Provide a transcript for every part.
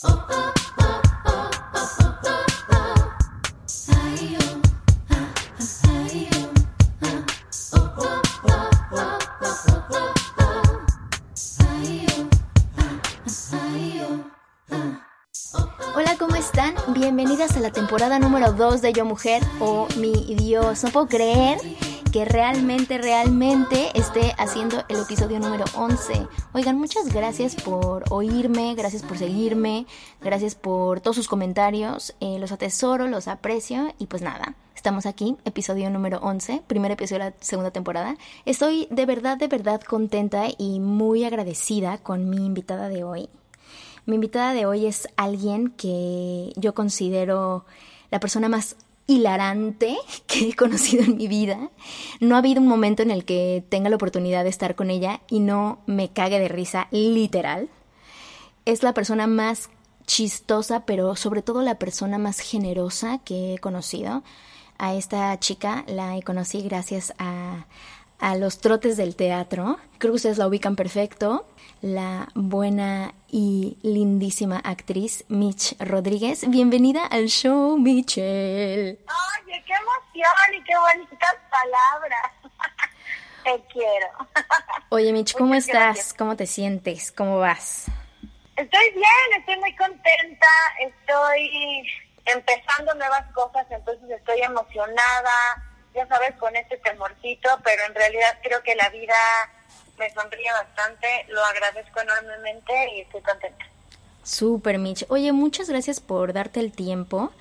Hola, ¿cómo están? Bienvenidas a la temporada número 2 de Yo Mujer. Oh, mi Dios, no puedo creer que realmente, realmente esté haciendo el episodio número 11. Oigan, muchas gracias por oírme, gracias por seguirme, gracias por todos sus comentarios. Eh, los atesoro, los aprecio y pues nada. Estamos aquí, episodio número 11, primer episodio de la segunda temporada. Estoy de verdad, de verdad contenta y muy agradecida con mi invitada de hoy. Mi invitada de hoy es alguien que yo considero la persona más hilarante que he conocido en mi vida. No ha habido un momento en el que tenga la oportunidad de estar con ella y no me cague de risa, literal. Es la persona más chistosa, pero sobre todo la persona más generosa que he conocido. A esta chica la conocí gracias a, a los trotes del teatro. Creo que ustedes la ubican perfecto. La buena y lindísima actriz Mitch Rodríguez. Bienvenida al show, Michelle. Oye, qué emoción y qué bonitas palabras. Te quiero. Oye, Mitch, ¿cómo Muchas estás? gracias. ¿Cómo te sientes? ¿Cómo vas? Estoy bien, estoy muy contenta, estoy empezando nuevas cosas, entonces estoy emocionada, ya sabes, con este temorcito, pero en realidad creo que la vida me sonríe bastante, lo agradezco enormemente y estoy contenta. Súper, Mitch. Oye, muchas gracias por darte el tiempo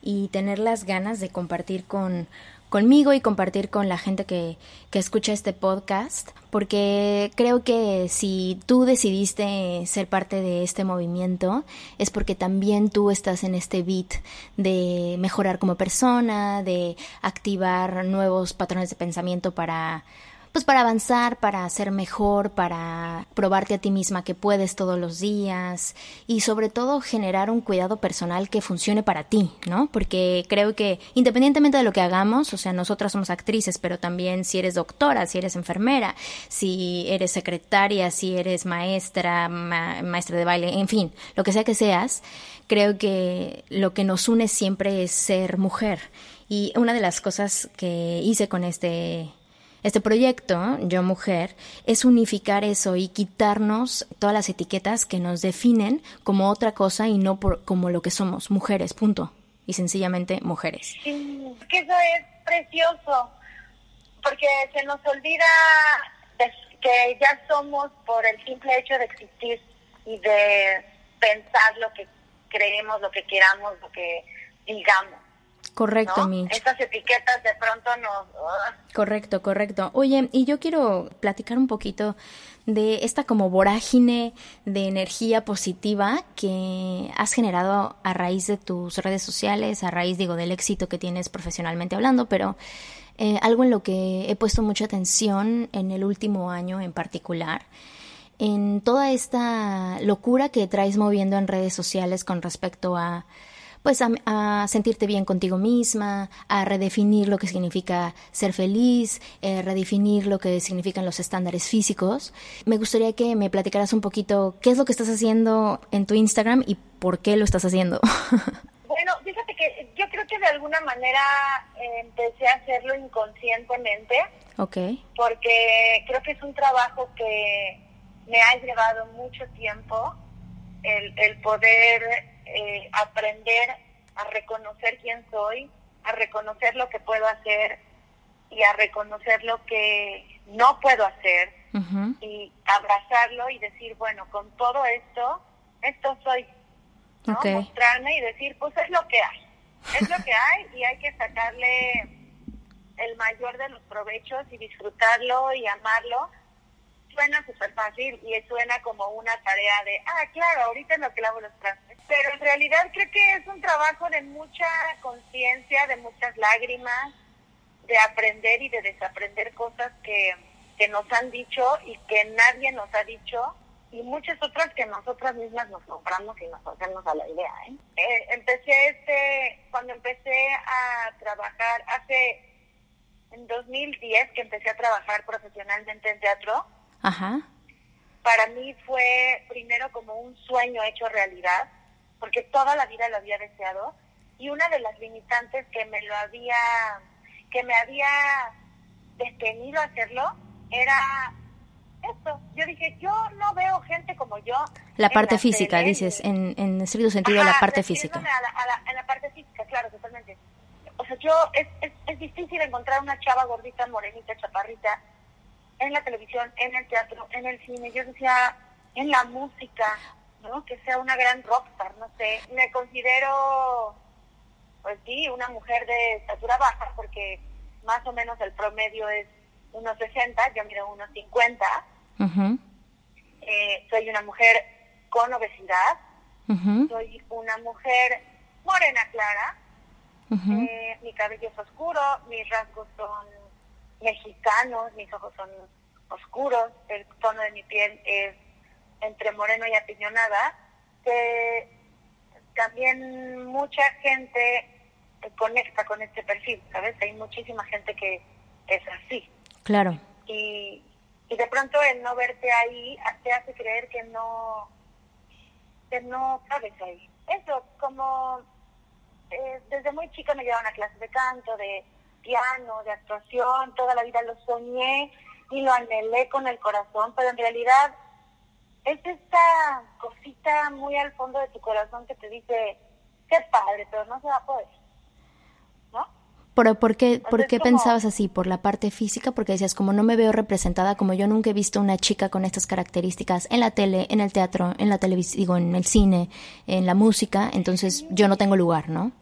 y tener las ganas de compartir con conmigo y compartir con la gente que, que escucha este podcast, porque creo que si tú decidiste ser parte de este movimiento, es porque también tú estás en este beat de mejorar como persona, de activar nuevos patrones de pensamiento para pues para avanzar, para ser mejor, para probarte a ti misma que puedes todos los días y sobre todo generar un cuidado personal que funcione para ti, ¿no? Porque creo que independientemente de lo que hagamos, o sea, nosotras somos actrices, pero también si eres doctora, si eres enfermera, si eres secretaria, si eres maestra, ma- maestra de baile, en fin, lo que sea que seas, creo que lo que nos une siempre es ser mujer. Y una de las cosas que hice con este este proyecto, Yo Mujer, es unificar eso y quitarnos todas las etiquetas que nos definen como otra cosa y no por, como lo que somos, mujeres, punto. Y sencillamente mujeres. Sí, es que eso es precioso, porque se nos olvida que ya somos por el simple hecho de existir y de pensar lo que creemos, lo que queramos, lo que digamos. Correcto, ¿no? Mitch. Estas etiquetas de pronto nos... ugh, Correcto, correcto. Oye, y yo quiero platicar un poquito de esta como vorágine de energía positiva que has generado a raíz de tus redes sociales, a raíz, digo, del éxito que tienes profesionalmente hablando, pero eh, algo en lo que he puesto mucha atención en el último año en particular, en toda esta locura que traes moviendo en redes sociales con respecto a pues a, a sentirte bien contigo misma, a redefinir lo que significa ser feliz, eh, redefinir lo que significan los estándares físicos. Me gustaría que me platicaras un poquito qué es lo que estás haciendo en tu Instagram y por qué lo estás haciendo. Bueno, fíjate que yo creo que de alguna manera eh, empecé a hacerlo inconscientemente, ok, porque creo que es un trabajo que me ha llevado mucho tiempo el, el poder eh, aprender a reconocer quién soy, a reconocer lo que puedo hacer y a reconocer lo que no puedo hacer y abrazarlo y decir, bueno, con todo esto, esto soy, ¿no? Mostrarme y decir, pues es lo que hay, es lo que hay y hay que sacarle el mayor de los provechos y disfrutarlo y amarlo. Suena súper fácil y suena como una tarea de, ah, claro, ahorita es lo que lavo los trastes. Pero en realidad creo que es un trabajo de mucha conciencia, de muchas lágrimas, de aprender y de desaprender cosas que, que nos han dicho y que nadie nos ha dicho y muchas otras que nosotras mismas nos compramos y nos hacemos a la idea. ¿eh? Eh, empecé este, cuando empecé a trabajar hace, en 2010 que empecé a trabajar profesionalmente en teatro, Ajá. para mí fue primero como un sueño hecho realidad, porque toda la vida lo había deseado y una de las limitantes que me lo había que me había detenido a hacerlo era esto. Yo dije, yo no veo gente como yo. La parte física, dices, en, en estricto sentido, la parte física. en la parte física, claro, totalmente. O sea, yo, es, es, es difícil encontrar una chava gordita, morenita, chaparrita, en la televisión, en el teatro, en el cine. Yo decía, en la música, ¿no? Que sea una gran rockstar, no sé. Me considero, pues sí, una mujer de estatura baja, porque más o menos el promedio es unos 60, yo mido unos 50. eh, soy una mujer con obesidad. Soy una mujer morena clara. eh, mi cabello es oscuro, mis rasgos son mexicanos, mis ojos son oscuros, el tono de mi piel es entre moreno y apiñonada, que también mucha gente conecta con este perfil, ¿sabes? Hay muchísima gente que es así. Claro. Y, y de pronto el no verte ahí te hace creer que no, que no cabes ahí. Eso, como eh, desde muy chica me llevaban a clases de canto, de piano, de actuación, toda la vida lo soñé y lo anhelé con el corazón, pero en realidad es esta cosita muy al fondo de tu corazón que te dice, qué padre, pero no se va a poder. ¿No? ¿Pero por qué, por qué pensabas así? ¿Por la parte física? Porque decías, como no me veo representada, como yo nunca he visto una chica con estas características en la tele, en el teatro, en la televisión, digo, en el cine, en la música, entonces yo no tengo lugar, ¿no?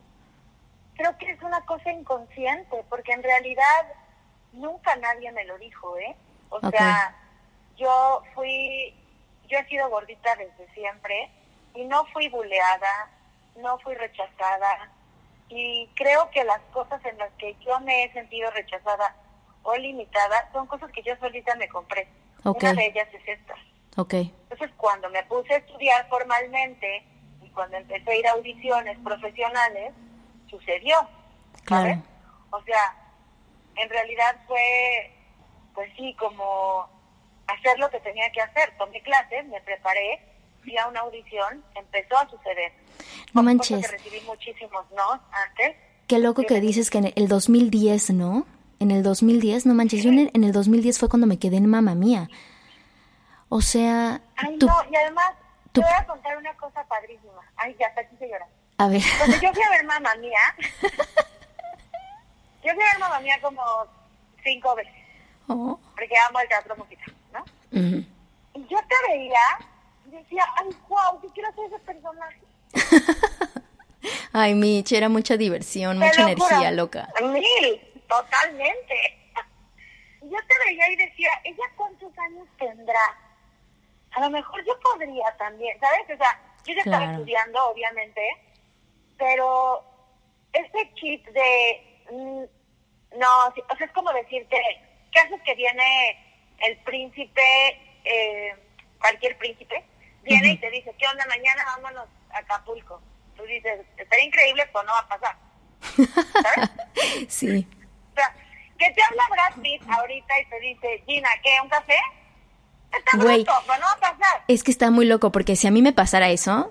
Creo que es una cosa inconsciente, porque en realidad nunca nadie me lo dijo, ¿eh? O sea, yo fui yo he sido gordita desde siempre y no fui buleada, no fui rechazada y creo que las cosas en las que yo me he sentido rechazada o limitada son cosas que yo solita me compré. Una de ellas es esta. Okay. Entonces cuando me puse a estudiar formalmente y cuando empecé a ir a audiciones profesionales, sucedió. ¿sabes? O sea, en realidad fue, pues sí, como hacer lo que tenía que hacer. Tomé clases, me preparé, fui a una audición, empezó a suceder. No manches. Que recibí muchísimos no antes. Qué loco que dices que en el 2010, ¿no? En el 2010, no manches, yo en el, 2010 fue cuando me quedé en mamá mía. O sea... Ay, no, y además, te voy a contar una cosa padrísima. Ay, ya, hasta aquí se llora. A ver. Yo fui a ver mamá mía, yo fui a ver mamá mía como cinco veces. Oh. Porque amo el teatro musical. ¿no? Y yo te veía y decía, ay, wow, yo quiero ser ese personaje. ay, Mitch, era mucha diversión, mucha energía, loca. Mil, totalmente. Y yo te veía y decía, ¿ella cuántos años tendrá? A lo mejor yo podría también, ¿sabes? O sea, yo ya estaba estudiando, obviamente, pero ese chip de, mm, no, o sea, es como decirte, ¿qué haces que viene el príncipe, eh, cualquier príncipe, viene y te dice, ¿qué onda? Mañana vámonos a Acapulco. Tú dices, estaría increíble, pero no va a pasar. ¿Sabes? sí. O sea, que te habla Brad Pitt ahorita y te dice, Gina, ¿qué? ¿Un café? Está bruto, pero no va a pasar. Es que está muy loco, porque si a mí me pasara eso,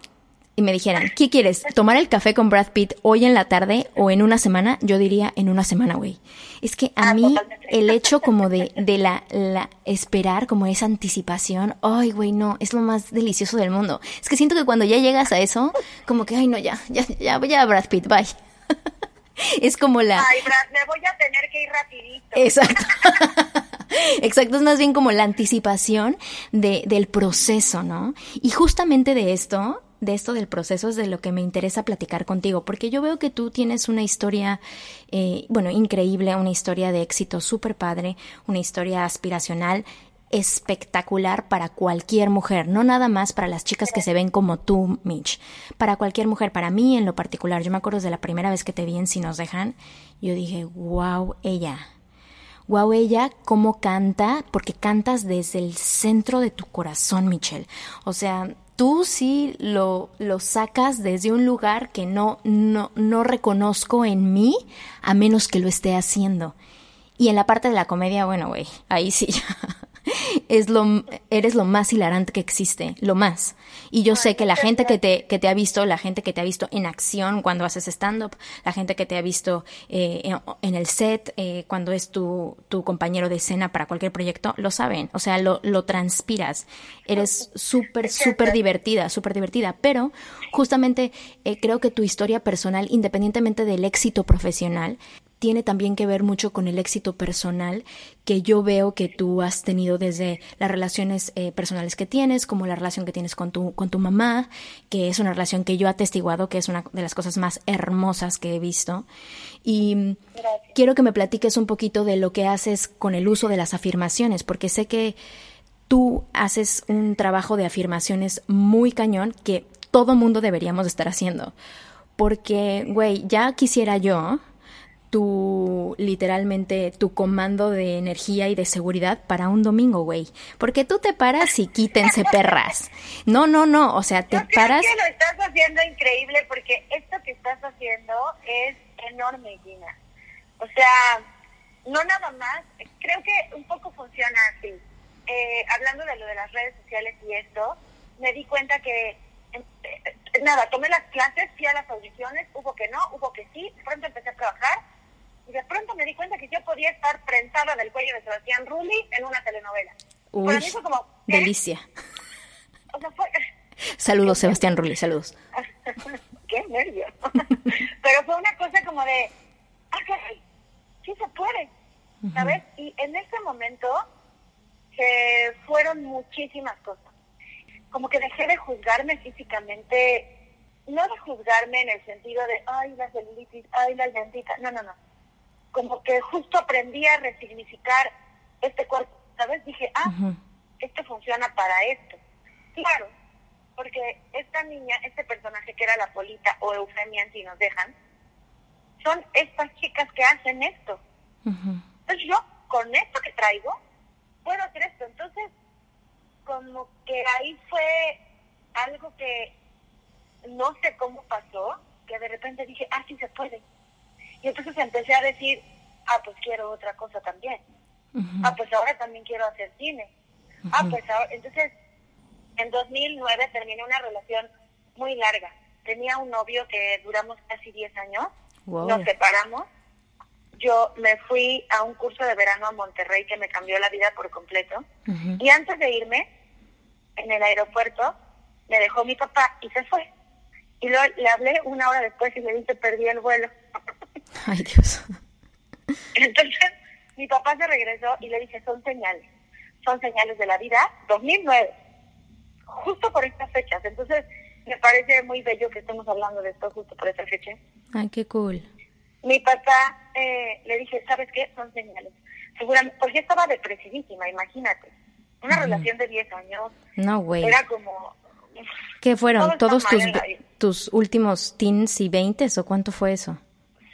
y me dijeran, ¿qué quieres? ¿Tomar el café con Brad Pitt hoy en la tarde o en una semana? Yo diría en una semana, güey. Es que a ah, mí el hecho como de, de la, la esperar, como esa anticipación, ay, güey, no, es lo más delicioso del mundo. Es que siento que cuando ya llegas a eso, como que, ay, no, ya, ya, ya voy a Brad Pitt, bye. es como la... Ay, Brad, me voy a tener que ir rapidito. Exacto. Exacto, es más bien como la anticipación de, del proceso, ¿no? Y justamente de esto de esto del proceso es de lo que me interesa platicar contigo, porque yo veo que tú tienes una historia, eh, bueno, increíble, una historia de éxito súper padre, una historia aspiracional espectacular para cualquier mujer, no nada más para las chicas que se ven como tú, Mitch, para cualquier mujer, para mí en lo particular, yo me acuerdo de la primera vez que te vi en Si nos dejan, yo dije, wow, ella, wow, ella, cómo canta, porque cantas desde el centro de tu corazón, Michelle, o sea, tú sí lo, lo sacas desde un lugar que no, no, no reconozco en mí a menos que lo esté haciendo. Y en la parte de la comedia, bueno, güey, ahí sí es lo, eres lo más hilarante que existe, lo más. Y yo sé que la gente que te, que te ha visto, la gente que te ha visto en acción cuando haces stand-up, la gente que te ha visto eh, en, el set, eh, cuando es tu, tu compañero de escena para cualquier proyecto, lo saben. O sea, lo, lo transpiras. Eres súper, súper divertida, súper divertida. Pero justamente eh, creo que tu historia personal, independientemente del éxito profesional, tiene también que ver mucho con el éxito personal que yo veo que tú has tenido desde las relaciones eh, personales que tienes, como la relación que tienes con tu, con tu mamá, que es una relación que yo he atestiguado, que es una de las cosas más hermosas que he visto. Y quiero que me platiques un poquito de lo que haces con el uso de las afirmaciones, porque sé que tú haces un trabajo de afirmaciones muy cañón que todo mundo deberíamos estar haciendo. Porque, güey, ya quisiera yo tu literalmente tu comando de energía y de seguridad para un domingo, güey. Porque tú te paras y quítense perras. No, no, no, o sea, te Yo paras. Creo que lo estás haciendo increíble porque esto que estás haciendo es enorme, Gina. O sea, no nada más, creo que un poco funciona así. Eh, hablando de lo de las redes sociales y esto, me di cuenta que eh, nada, tomé las clases, fui a las audiciones, hubo que no, hubo que sí, pronto empecé a trabajar de pronto me di cuenta que yo podía estar prensada del cuello de Sebastián Rulli en una telenovela. Uy, Para mí fue como, delicia. O sea, fue... Saludos, Sebastián Rulli, saludos. Qué nervio. Pero fue una cosa como de, ah, caray, sí se puede, ¿sabes? Y en ese momento se fueron muchísimas cosas. Como que dejé de juzgarme físicamente, no de juzgarme en el sentido de, ay, la celulitis, ay, la llantita, no, no, no. Como que justo aprendí a resignificar este cuerpo, ¿sabes? Dije, ah, Ujú. esto funciona para esto. Claro, porque esta niña, este personaje que era la Polita o Eufemia, si nos dejan, son estas chicas que hacen esto. Entonces yo, con esto que traigo, puedo hacer esto. Entonces, como que ahí fue algo que no sé cómo pasó, que de repente dije, ah, sí se puede. Y entonces empecé a decir, ah, pues quiero otra cosa también. Ah, pues ahora también quiero hacer cine. Ah, pues ahora, entonces, en 2009 terminé una relación muy larga. Tenía un novio que duramos casi 10 años, Wow. nos separamos. Yo me fui a un curso de verano a Monterrey que me cambió la vida por completo. Y antes de irme, en el aeropuerto, me dejó mi papá y se fue. Y luego le hablé una hora después y le dije, perdí el vuelo. Ay, Dios. Entonces, mi papá se regresó y le dije, son señales, son señales de la vida, 2009, justo por estas fechas. Entonces, me parece muy bello que estemos hablando de esto justo por esta fecha. Ay, qué cool. Mi papá eh, le dije, ¿sabes qué? Son señales. Seguramente, porque estaba depresidísima, imagínate. Una relación de 10 años No, güey. era como... ¿Qué fueron? ¿Todos tus, tus últimos teens y veintes o cuánto fue eso?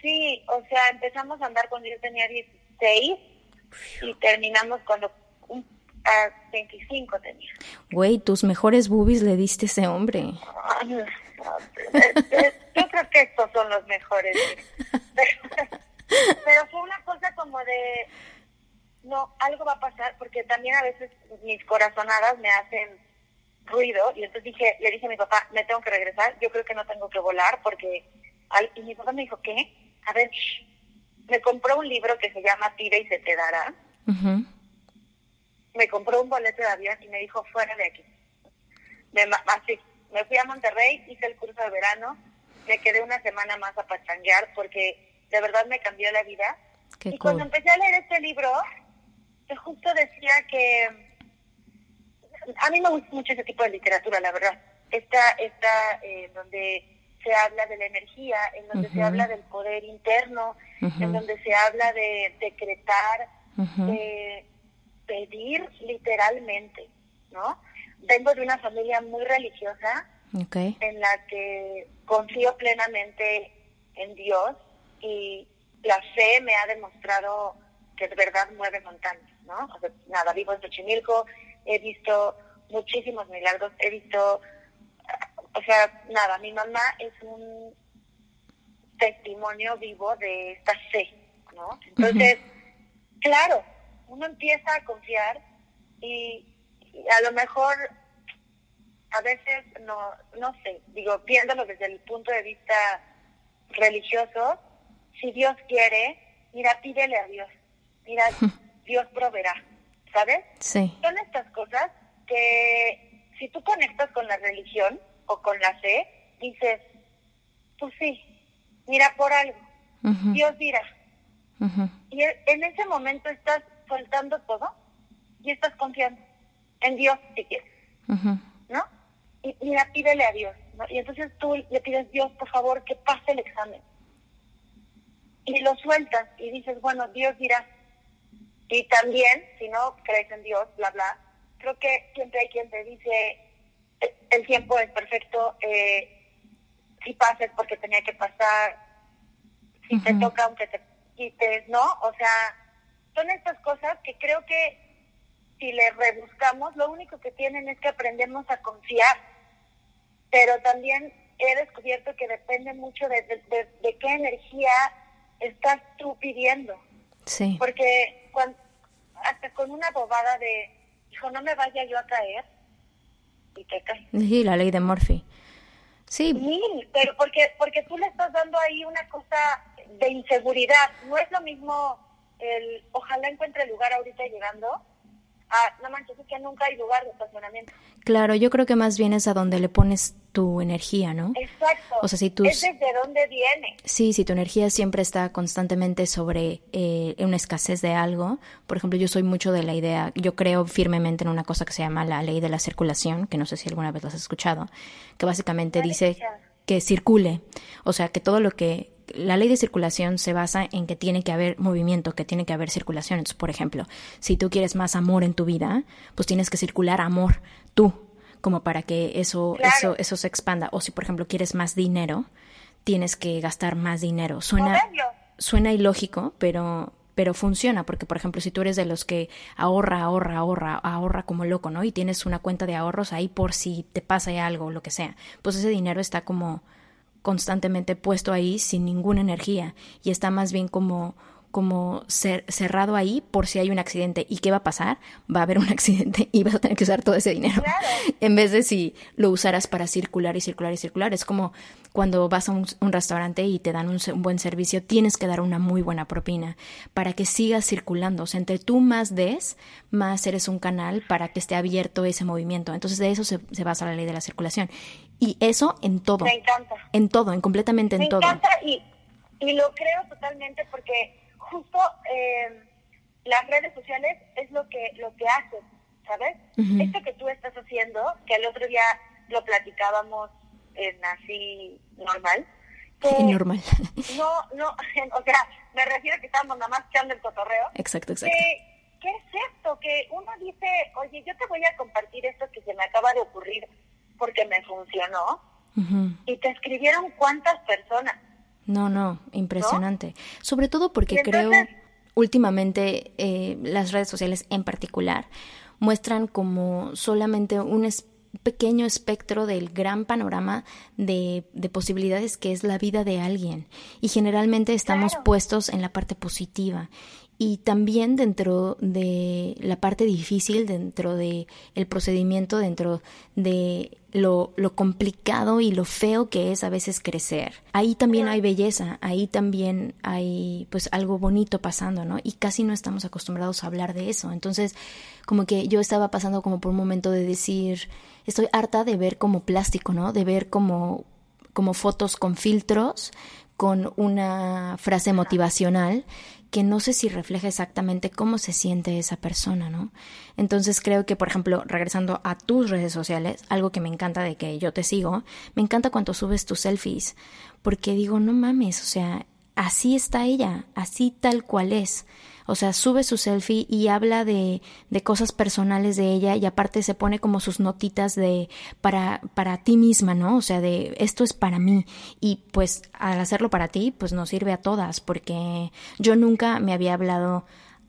Sí, o sea, empezamos a andar cuando yo tenía 16 y terminamos cuando un, a 25 tenía. Güey, tus mejores boobies le diste a ese hombre. Yo creo que estos son los mejores. Pero, pero fue una cosa como de, no, algo va a pasar, porque también a veces mis corazonadas me hacen ruido, y entonces dije, le dije a mi papá, me tengo que regresar, yo creo que no tengo que volar, porque, y mi papá me dijo, ¿qué? A ver, me compró un libro que se llama Pide y se te dará, me compró un boleto de avión y me dijo, fuera de aquí. Me, así, me fui a Monterrey, hice el curso de verano, me quedé una semana más a pachanguear porque de verdad me cambió la vida. Qué y cuando empecé a leer este libro, que justo decía que a mí me gusta mucho ese tipo de literatura, la verdad. Esta, esta eh, donde se habla de la energía, en donde se Ujú. habla del poder interno, Ujú. en donde se habla de decretar, Ujú. de pedir literalmente, ¿no? Vengo de una familia muy religiosa Ok. en la que confío plenamente en Dios y la fe me ha demostrado que de verdad mueve montañas, ¿no? O sea, nada, vivo en Xochimilco, he visto muchísimos milagros, he visto, o sea, nada, mi mamá es un testimonio vivo de esta fe, ¿no? Entonces, claro, uno empieza a confiar y, a lo mejor a veces no no sé digo viéndolo desde el punto de vista religioso si Dios quiere mira pídele a Dios mira Dios proveerá ¿sabes? Sí. Son estas cosas que si tú conectas con la religión o con la fe, dices, pues sí, mira por algo, Dios dirá. Y e, en ese momento estás soltando todo y estás confiando en Dios si quieres, ¿no? Y mira, pídele a Dios, ¿no? Y entonces tú le pides, Dios, por favor, que pase el examen. Y lo sueltas y dices, bueno, Dios dirá. Y también, si no crees en Dios, bla, bla, creo que siempre hay quien te dice, el tiempo es perfecto, eh, si pases porque tenía que pasar, si te toca aunque te quites, ¿no? O sea, son estas cosas que creo que si le rebuscamos, lo único que tienen es que aprendemos a confiar. Pero también he descubierto que depende mucho de, de qué energía estás tú pidiendo. Sí. Porque cuando, hasta con una bobada de, hijo, no me vaya yo a caer, Sí, la ley de Murphy. Sí. Sí, pero porque, porque tú le estás dando ahí una cosa de inseguridad. No es lo mismo el, ojalá encuentre lugar ahorita llegando, Ah, no manches, es que nunca hay lugar de estacionamiento. Claro, yo creo que más bien es a donde le pones tu energía, ¿no? Exacto. O sea, si tú... Es desde dónde viene. Sí, si tu energía siempre está constantemente sobre eh, una escasez de algo. Por ejemplo, yo soy mucho de la idea, yo creo firmemente en una cosa que se llama la ley de la circulación, que no sé si alguna vez lo has escuchado, que básicamente dice que circule. O sea, que todo lo que la ley de circulación se basa en que tiene que haber movimiento, que tiene que haber circulación. Entonces, por ejemplo, si tú quieres más amor en tu vida, pues tienes que circular amor tú, como para que eso, eso, eso se expanda. O si, por ejemplo, quieres más dinero, tienes que gastar más dinero. Suena, suena ilógico, pero, pero funciona, porque por ejemplo, si tú eres de los que ahorra, ahorra, ahorra, ahorra como loco, ¿no? Y tienes una cuenta de ahorros ahí por si te pasa algo, lo que sea, pues ese dinero está como constantemente puesto ahí sin ninguna energía y está más bien como como cerrado ahí por si hay un accidente. ¿Y qué va a pasar? Va a haber un accidente y vas a tener que usar todo ese dinero. en vez de si lo usaras para circular y circular y circular. Es como cuando vas a un, restaurante y te dan un, buen servicio, tienes que dar una muy buena propina para que sigas circulando. O sea, entre tú más des, más eres un canal para que esté abierto ese movimiento. Entonces de eso se, basa la ley de la circulación. Y eso en todo. Me encanta. En todo, en completamente en todo. Me encanta y, y lo creo totalmente porque justo eh, las redes sociales es lo que lo que hacen, ¿sabes? Esto que tú estás haciendo, que el otro día lo platicábamos en así normal. Que normal. No, no, o sea, me refiero a que estamos nada más echando el cotorreo. Exacto, exacto. Que, ¿Qué es esto? Que uno dice, oye, yo te voy a compartir esto que se me acaba de ocurrir porque me funcionó. Y te escribieron cuántas personas. No, no, impresionante. Sobre todo porque creo últimamente eh, las redes sociales en particular muestran como solamente un pequeño espectro del gran panorama de, de, posibilidades que es la vida de alguien. Y generalmente estamos puestos en la parte positiva y también dentro de la parte difícil, dentro de el procedimiento, dentro de lo, lo, complicado y lo feo que es a veces crecer. Ahí también hay belleza, ahí también hay pues algo bonito pasando, ¿no? Y casi no estamos acostumbrados a hablar de eso. Entonces, como que yo estaba pasando como por un momento de decir, estoy harta de ver como plástico, ¿no? De ver como como fotos con filtros, con una frase motivacional que no sé si refleja exactamente cómo se siente esa persona, ¿no? Entonces creo que, por ejemplo, regresando a tus redes sociales, algo que me encanta de que yo te sigo, me encanta cuando subes tus selfies, porque digo, no mames, o sea, así está ella, así tal cual es. O sea, sube su selfie y habla de, de cosas personales de ella y aparte se pone como sus notitas de para, para ti misma, ¿no? O sea, de esto es para mí. Y pues al hacerlo para ti, pues nos sirve a todas, porque yo nunca me había hablado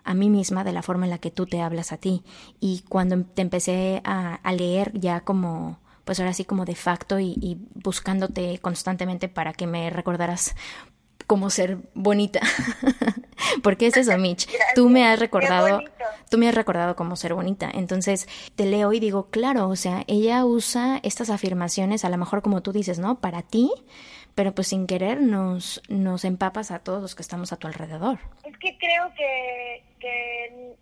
a mí misma de la forma en la que tú te hablas a ti. Y cuando te empecé a, leer ya como pues ahora sí como de facto y, buscándote constantemente para que me recordaras como ser bonita. Porque es eso, Mitch. Tú me has recordado, tú me has recordado como ser bonita. Entonces, te leo y digo, claro, o sea, ella usa estas afirmaciones, a lo mejor como tú dices, ¿no? Para ti, pero pues sin querer nos, nos empapas a todos los que estamos a tu alrededor. Es que creo que, que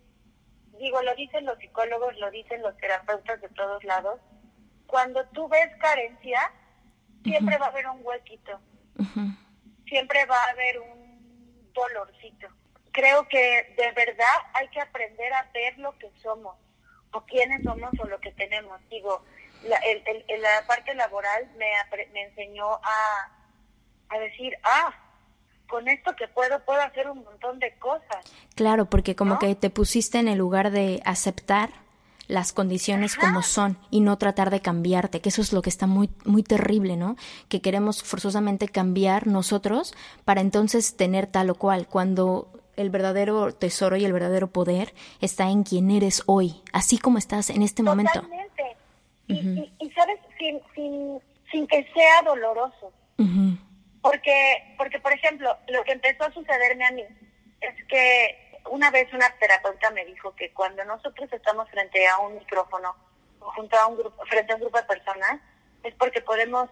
digo, lo dicen los psicólogos, lo dicen los terapeutas de todos lados, cuando tú ves carencia, siempre va a haber un huequito, siempre va a haber un dolorcito. Creo que de verdad hay que aprender a ver lo que somos, o quiénes somos o lo que tenemos. Digo, la, la parte laboral me, me enseñó a, a decir, ah, con esto que puedo, puedo hacer un montón de cosas. Claro, porque como que te pusiste en el lugar de aceptar las condiciones como son y no tratar de cambiarte, que eso es lo que está muy muy terrible, ¿no? Que queremos forzosamente cambiar nosotros para entonces tener tal o cual, cuando el verdadero tesoro y el verdadero poder está en quien eres hoy, así como estás en este momento. Totalmente. Y, y, sabes, sin, sin, sin que sea doloroso. Porque, porque, por ejemplo, lo que empezó a sucederme a mí es que una vez una terapeuta me dijo que cuando nosotros estamos frente a un micrófono o junto a un grupo, frente a un grupo de personas, es porque podemos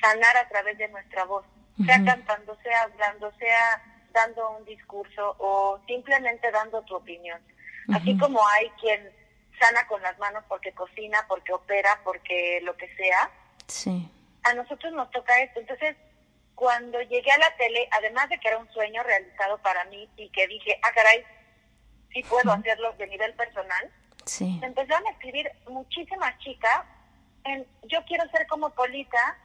sanar a través de nuestra voz, sea cantando, sea hablando, sea dando un discurso o simplemente dando tu opinión. Así como hay quien sana con las manos porque cocina, porque opera, porque lo que sea. Sí. A nosotros nos toca esto. Entonces, cuando llegué a la tele, además de que era un sueño realizado para mí y que dije, ah, caray, sí puedo hacerlo de nivel personal, sí. me empezaron a escribir muchísimas chicas en yo quiero ser como Polita,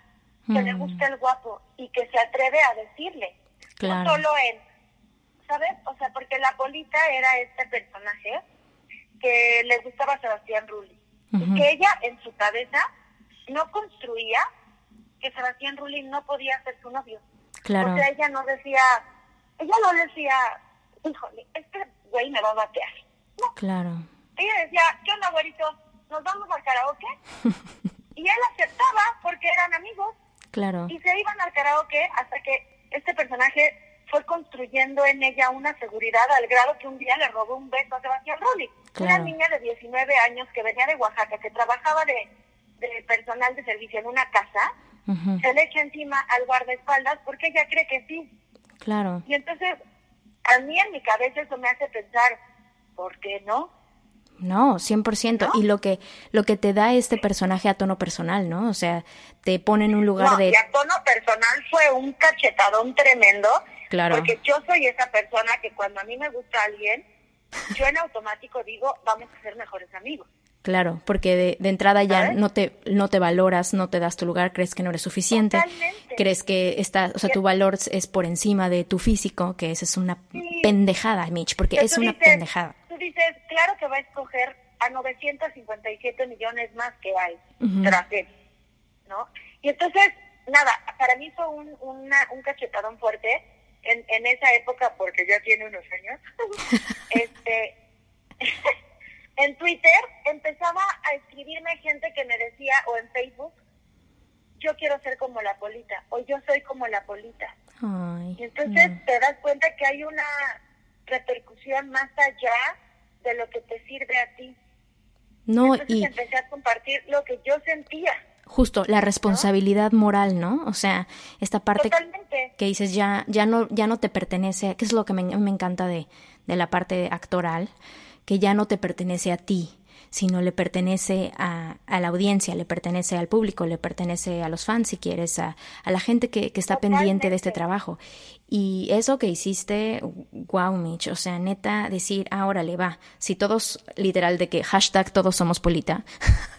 que le mm. gusta el guapo y que se atreve a decirle. No solo en, ¿sabes? O sea, porque la Polita era este personaje que le gustaba a Sebastián Rulli. Y que ella en su cabeza no construía que Sebastián Rulli no podía ser su novio. Claro. O sea, ella no decía, ella no decía, híjole, este güey me va a batear. No. Claro. Ella decía, ¿qué onda, güerito? ¿Nos vamos al karaoke? y él aceptaba porque eran amigos. Claro. Y se iban al karaoke hasta que este personaje fue construyendo en ella una seguridad al grado que un día le robó un beso a Sebastián Rulli. Una niña de 19 años que venía de Oaxaca, que trabajaba de, de personal de servicio en una casa, se le echa encima al guardaespaldas porque ella cree que sí. Claro. Y entonces, a mí en mi cabeza eso me hace pensar, ¿por qué no? No, 100%. Y lo que, lo que te da este personaje a tono personal, ¿no? O sea, te pone en un lugar no, de... Y a tono personal fue un cachetadón tremendo. Claro. Porque yo soy esa persona que cuando a mí me gusta alguien, yo en automático digo, vamos a ser mejores amigos. Claro, porque de, entrada ya no te, no te valoras, no te das tu lugar, crees que no eres suficiente, crees que está, o sea, tu valor es por encima de tu físico, que esa es una pendejada, Mitch, porque es una pendejada. Tú dices, claro que va a escoger a 957 millones más que hay tras él, ¿no? Y entonces, nada, para mí fue un, una, un cachetadón fuerte en, en esa época, porque ya tiene unos años, este... en Twitter empezaba a escribirme gente que me decía, o en Facebook, yo quiero ser como la polita, o yo soy como la polita. y entonces te das cuenta que hay una repercusión más allá de lo que te sirve a ti. No, entonces y empecé a compartir lo que yo sentía. Justo, la responsabilidad moral, ¿no? O sea, esta parte que dices ya, ya no, ya no te pertenece, que es lo que me, me encanta de, de la parte actoral, que ya no te pertenece a ti, sino le pertenece a, la audiencia, le pertenece al público, le pertenece a los fans, si quieres, a, la gente que, está pendiente de este trabajo. Y eso que hiciste, wow, Mitch, o sea, neta, decir, ahora le va, si todos, literal, de que hashtag todos somos polita,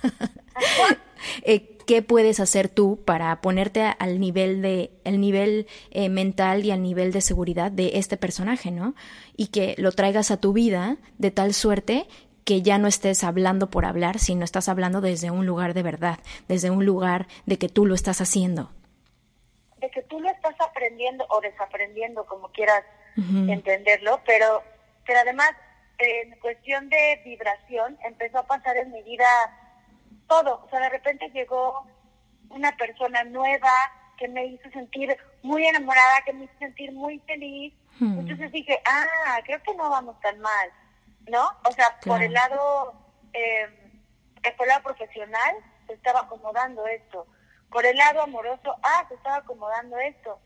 eh, ¿qué puedes hacer tú para ponerte al nivel de, el nivel eh, mental y al nivel de seguridad de este personaje, ¿no? Y que lo traigas a tu vida de tal suerte que ya no estés hablando por hablar, sino estás hablando desde un lugar de verdad, desde un lugar de que tú lo estás haciendo. De que tú lo estás aprendiendo o desaprendiendo, como quieras entenderlo, pero, pero además, en cuestión de vibración, empezó a pasar en mi vida todo. O sea, de repente llegó una persona nueva que me hizo sentir muy enamorada, que me hizo sentir muy feliz. Hmm. Entonces dije, ah, creo que no vamos tan mal, ¿no? O sea, por el lado, eh, por el lado profesional, se estaba acomodando esto. Por el lado amoroso, ah, se estaba acomodando esto.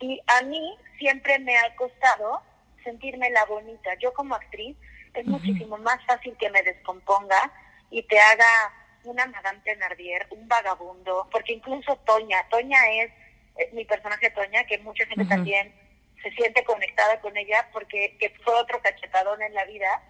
Y a mí siempre me ha costado sentirme la bonita. Yo como actriz es muchísimo más fácil que me descomponga y te haga una Madame Thenardier, un vagabundo, porque incluso Toña, Toña es, mi personaje Toña, que mucha gente también se siente conectada con ella porque que fue otro cachetadón en la vida,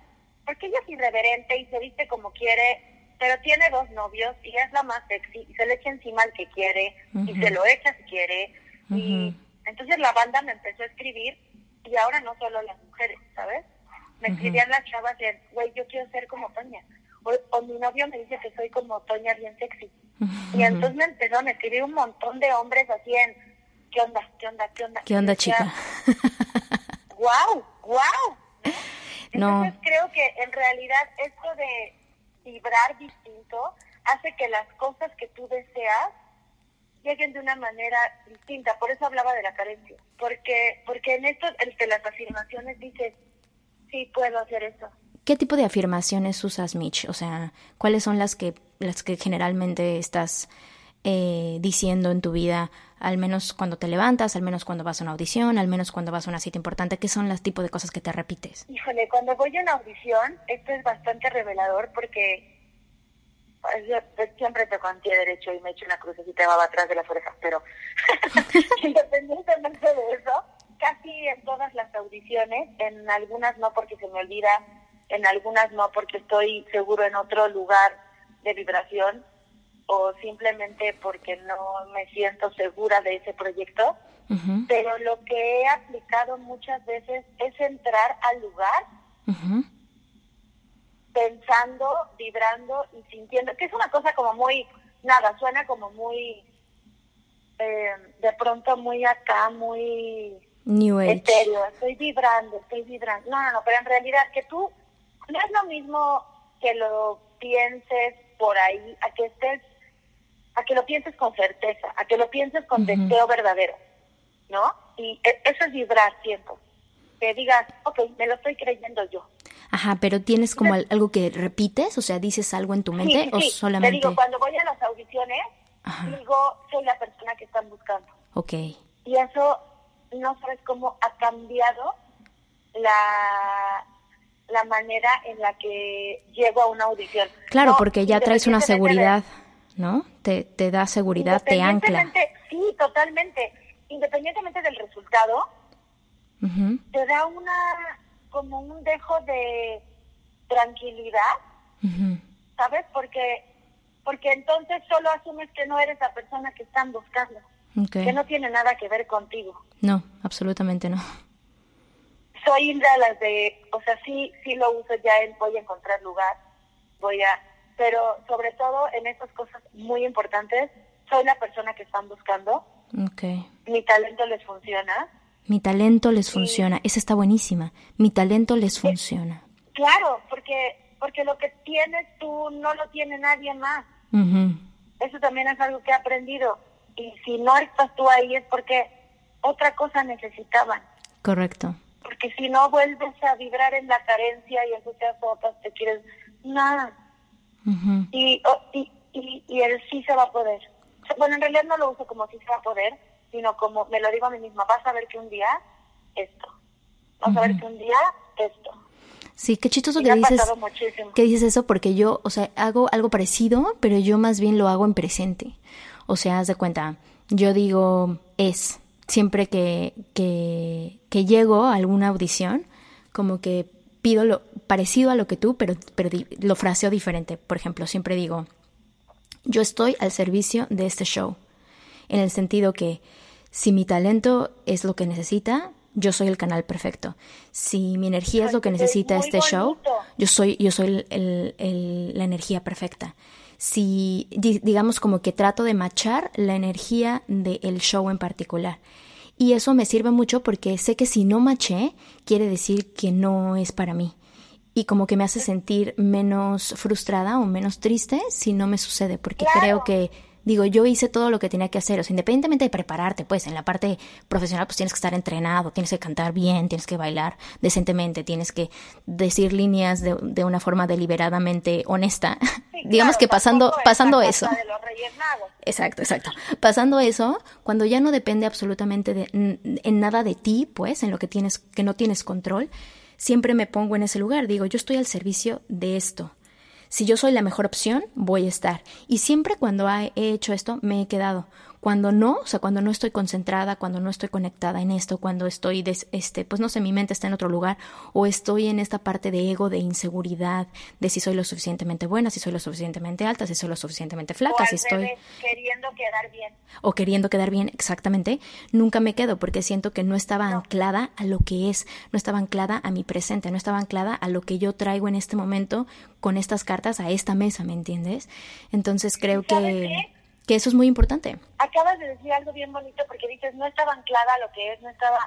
porque ella es irreverente y se viste como quiere, pero tiene dos novios y es la más sexy y se le echa encima al que quiere y se lo echa si quiere. Y entonces la banda me empezó a escribir y ahora no solo las mujeres, ¿sabes? Me escribían las chavas de, güey, yo quiero ser como Toña. O, mi novio me dice que soy como Toña bien sexy. Y entonces me empezaron a escribir un montón de hombres así en, ¿qué onda? ¿Qué onda? ¿Qué onda? ¿Qué onda, chica? ¡Guau! ¡Guau! Entonces creo que en realidad esto de vibrar distinto hace que las cosas que tú deseas lleguen de una manera distinta. Por eso hablaba de la carencia. Porque, porque en esto, entre las afirmaciones dices, sí puedo hacer eso. ¿Qué tipo de afirmaciones usas, Mitch? O sea, ¿cuáles son las que, las que generalmente estás eh, diciendo en tu vida, al menos cuando te levantas, al menos cuando vas a una audición, al menos cuando vas a una cita importante? ¿Qué son los tipos de cosas que te repites? Híjole, cuando voy a una audición, esto es bastante revelador porque yo siempre te conté derecho y me echo una crucecita de baba atrás de las orejas, pero independientemente de eso, casi en todas las audiciones, en algunas no porque se me olvida, en algunas no porque estoy seguro en otro lugar de vibración o simplemente porque no me siento segura de ese proyecto. Pero lo que he aplicado muchas veces es entrar al lugar pensando, vibrando y sintiendo, que es una cosa como muy, nada, suena como muy, eh, de pronto muy acá, muy New Age. Estéreo, estoy vibrando, estoy vibrando. No, no, no, pero en realidad que tú no es lo mismo que lo pienses por ahí, a que estés, a que lo pienses con certeza, a que lo pienses con deseo verdadero, ¿no? Y e, eso es vibrar tiempo. Que digas, ok, me lo estoy creyendo yo. Ajá, pero tienes como algo que repites, o sea, dices algo en tu mente o solamente. Te digo, cuando voy a las audiciones, digo, soy la persona que están buscando. Ok. Y eso no sabes cómo ha cambiado la, la manera en la que llego a una audición. Claro, porque ya traes una seguridad, ¿no? Te, te da seguridad, te ancla. Sí, totalmente. Independientemente del resultado, te da una como un dejo de tranquilidad, ¿sabes? Porque porque entonces solo asumes que no eres la persona que están buscando que no tiene nada que ver contigo. No, absolutamente no. Soy Indra las de, o sea, sí, sí lo uso ya en voy a encontrar lugar, voy a, pero sobre todo en estas cosas muy importantes, soy la persona que están buscando. Okay. Mi talento les funciona. Mi talento les funciona. Esa está buenísima. Mi talento les funciona. Claro, porque porque lo que tienes tú no lo tiene nadie más. Eso también es algo que he aprendido y si no estás tú ahí es porque otra cosa necesitaban. Correcto. Porque si no vuelves a vibrar en la carencia y escuchas otras, te quieres nada. y, y, y, y el sí se va a poder. Bueno, en realidad no lo uso como sí se va a poder, sino como me lo digo a mí misma, vas a ver que un día esto, vas a ver que un día esto. Sí, qué chistoso que dices, que dices eso porque yo, o sea, hago algo parecido, pero yo más bien lo hago en presente. O sea, haz de cuenta, yo digo es, siempre que, que, que llego a alguna audición, como que pido lo parecido a lo que tú, pero, pero lo fraseo diferente. Por ejemplo, siempre digo, yo estoy al servicio de este show, en el sentido que si mi talento es lo que necesita, yo soy el canal perfecto. Si mi energía es lo que necesita este show, yo soy, yo soy la energía perfecta si digamos como que trato de machar la energía del show en particular. Y eso me sirve mucho porque sé que si no maché, quiere decir que no es para mí. Y como que me hace sentir menos frustrada o menos triste si no me sucede, porque creo que digo, yo hice todo lo que tenía que hacer, o sea, independientemente de prepararte, pues en la parte profesional, pues tienes que estar entrenado, tienes que cantar bien, tienes que bailar decentemente, tienes que decir líneas de, de una forma deliberadamente honesta. Digamos que pasando, pasando eso. Exacto, exacto. Pasando eso, cuando ya no depende absolutamente de, en nada de ti, pues, en lo que tienes, que no tienes control, siempre me pongo en ese lugar. Digo, yo estoy al servicio de esto. Si yo soy la mejor opción, voy a estar. Y siempre cuando he hecho esto, me he quedado. Cuando no, o sea, cuando no estoy concentrada, cuando no estoy conectada en esto, cuando estoy, este, pues no sé, mi mente está en otro lugar, o estoy en esta parte de ego, de inseguridad, de si soy lo suficientemente buena, si soy lo suficientemente alta, si soy lo suficientemente flaca, si estoy... Queriendo quedar bien. O queriendo quedar bien, exactamente, nunca me quedo porque siento que no estaba anclada a lo que es, no estaba anclada a mi presente, no estaba anclada a lo que yo traigo en este momento con estas cartas a esta mesa, ¿me entiendes? Entonces creo que que eso es muy importante. Acabas de decir algo bien bonito porque dices, no estaba anclada a lo que es, no estaba,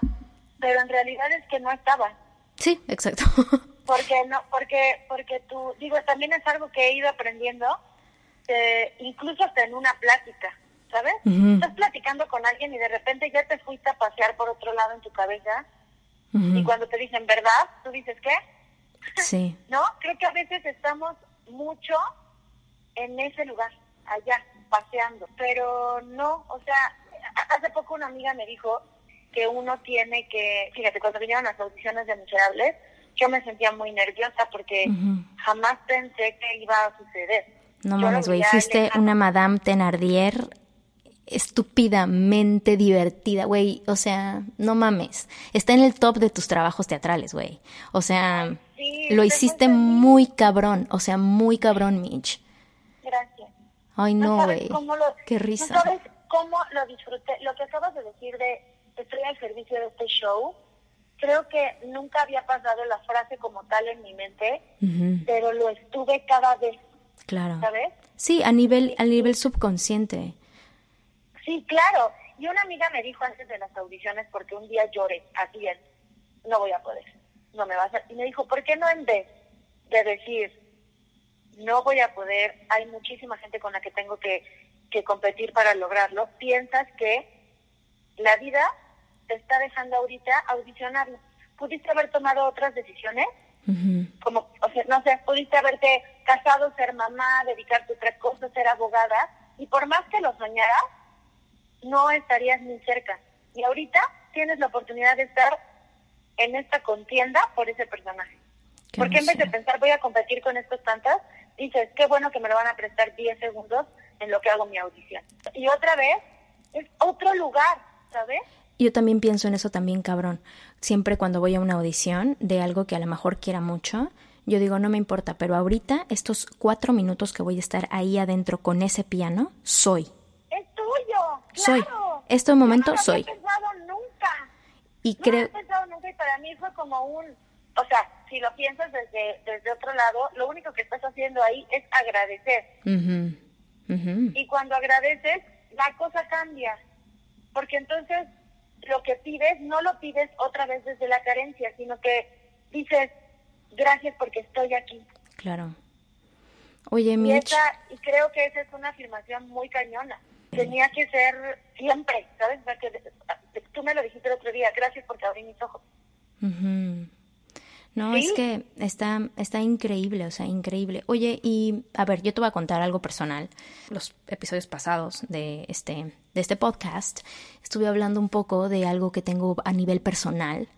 pero en realidad es que no estaba. Sí, exacto. porque no, porque, porque tú, digo, también es algo que he ido aprendiendo, incluso hasta en una plática, ¿sabes? Estás platicando con alguien y de repente ya te fuiste a pasear por otro lado en tu cabeza y cuando te dicen verdad, tú dices, ¿qué? Sí. ¿No? Creo que a veces estamos mucho en ese lugar, allá paseando, pero no, o sea, hace poco una amiga me dijo que uno tiene que, fíjate, cuando vinieron las audiciones de Miserables, yo me sentía muy nerviosa porque jamás pensé que iba a suceder. No mames, güey, fuiste una Madame Thenardier estúpidamente divertida, güey, o sea, no mames, está en el top de tus trabajos teatrales, güey, o sea, lo hiciste muy cabrón, o sea, muy cabrón, Mitch. Ay, no, güey. Qué risa. No sabes cómo lo disfruté. Lo que acabas de decir de estoy al servicio de este show, creo que nunca había pasado la frase como tal en mi mente, pero lo estuve cada vez. Claro. ¿Sabes? Sí, a nivel, a nivel subconsciente. Sí, claro. Y una amiga me dijo antes de las audiciones, porque un día lloré, así es, no voy a poder, no me va a hacer. Y me dijo, ¿por qué no en vez de decir, no voy a poder, hay muchísima gente con la que tengo que, competir para lograrlo, piensas que la vida te está dejando ahorita audicionarlo. ¿Pudiste haber tomado otras decisiones? Como, o sea, no sé, pudiste haberte casado, ser mamá, dedicarte a otra cosa, ser abogada, y por más que lo soñaras, no estarías ni cerca. Y ahorita tienes la oportunidad de estar en esta contienda por ese personaje. Porque en vez de pensar voy a competir con estos tantas, dices, qué bueno que me lo van a prestar 10 segundos en lo que hago mi audición. Y otra vez, es otro lugar, ¿sabes? Yo también pienso en eso también, cabrón. Siempre cuando voy a una audición de algo que a lo mejor quiera mucho, yo digo, no me importa, pero ahorita estos cuatro minutos que voy a estar ahí adentro con ese piano, soy. Es tuyo. Soy. Este momento no soy. No he pensado nunca. Y creo... No he pensado nunca y para mí fue como un... O sea, si lo piensas desde, desde otro lado, lo único que estás haciendo ahí es agradecer. Y cuando agradeces, la cosa cambia. Porque entonces lo que pides no lo pides otra vez desde la carencia, sino que dices, gracias porque estoy aquí. Claro. Oye, y, esa, y creo que esa es una afirmación muy cañona. Tenía que ser siempre, ¿sabes? tú me lo dijiste el otro día, gracias porque abrí mis ojos. No, es que está, está increíble, o sea, increíble. Oye, y a ver, yo te voy a contar algo personal. Los episodios pasados de este, de este podcast estuve hablando un poco de algo que tengo a nivel personal,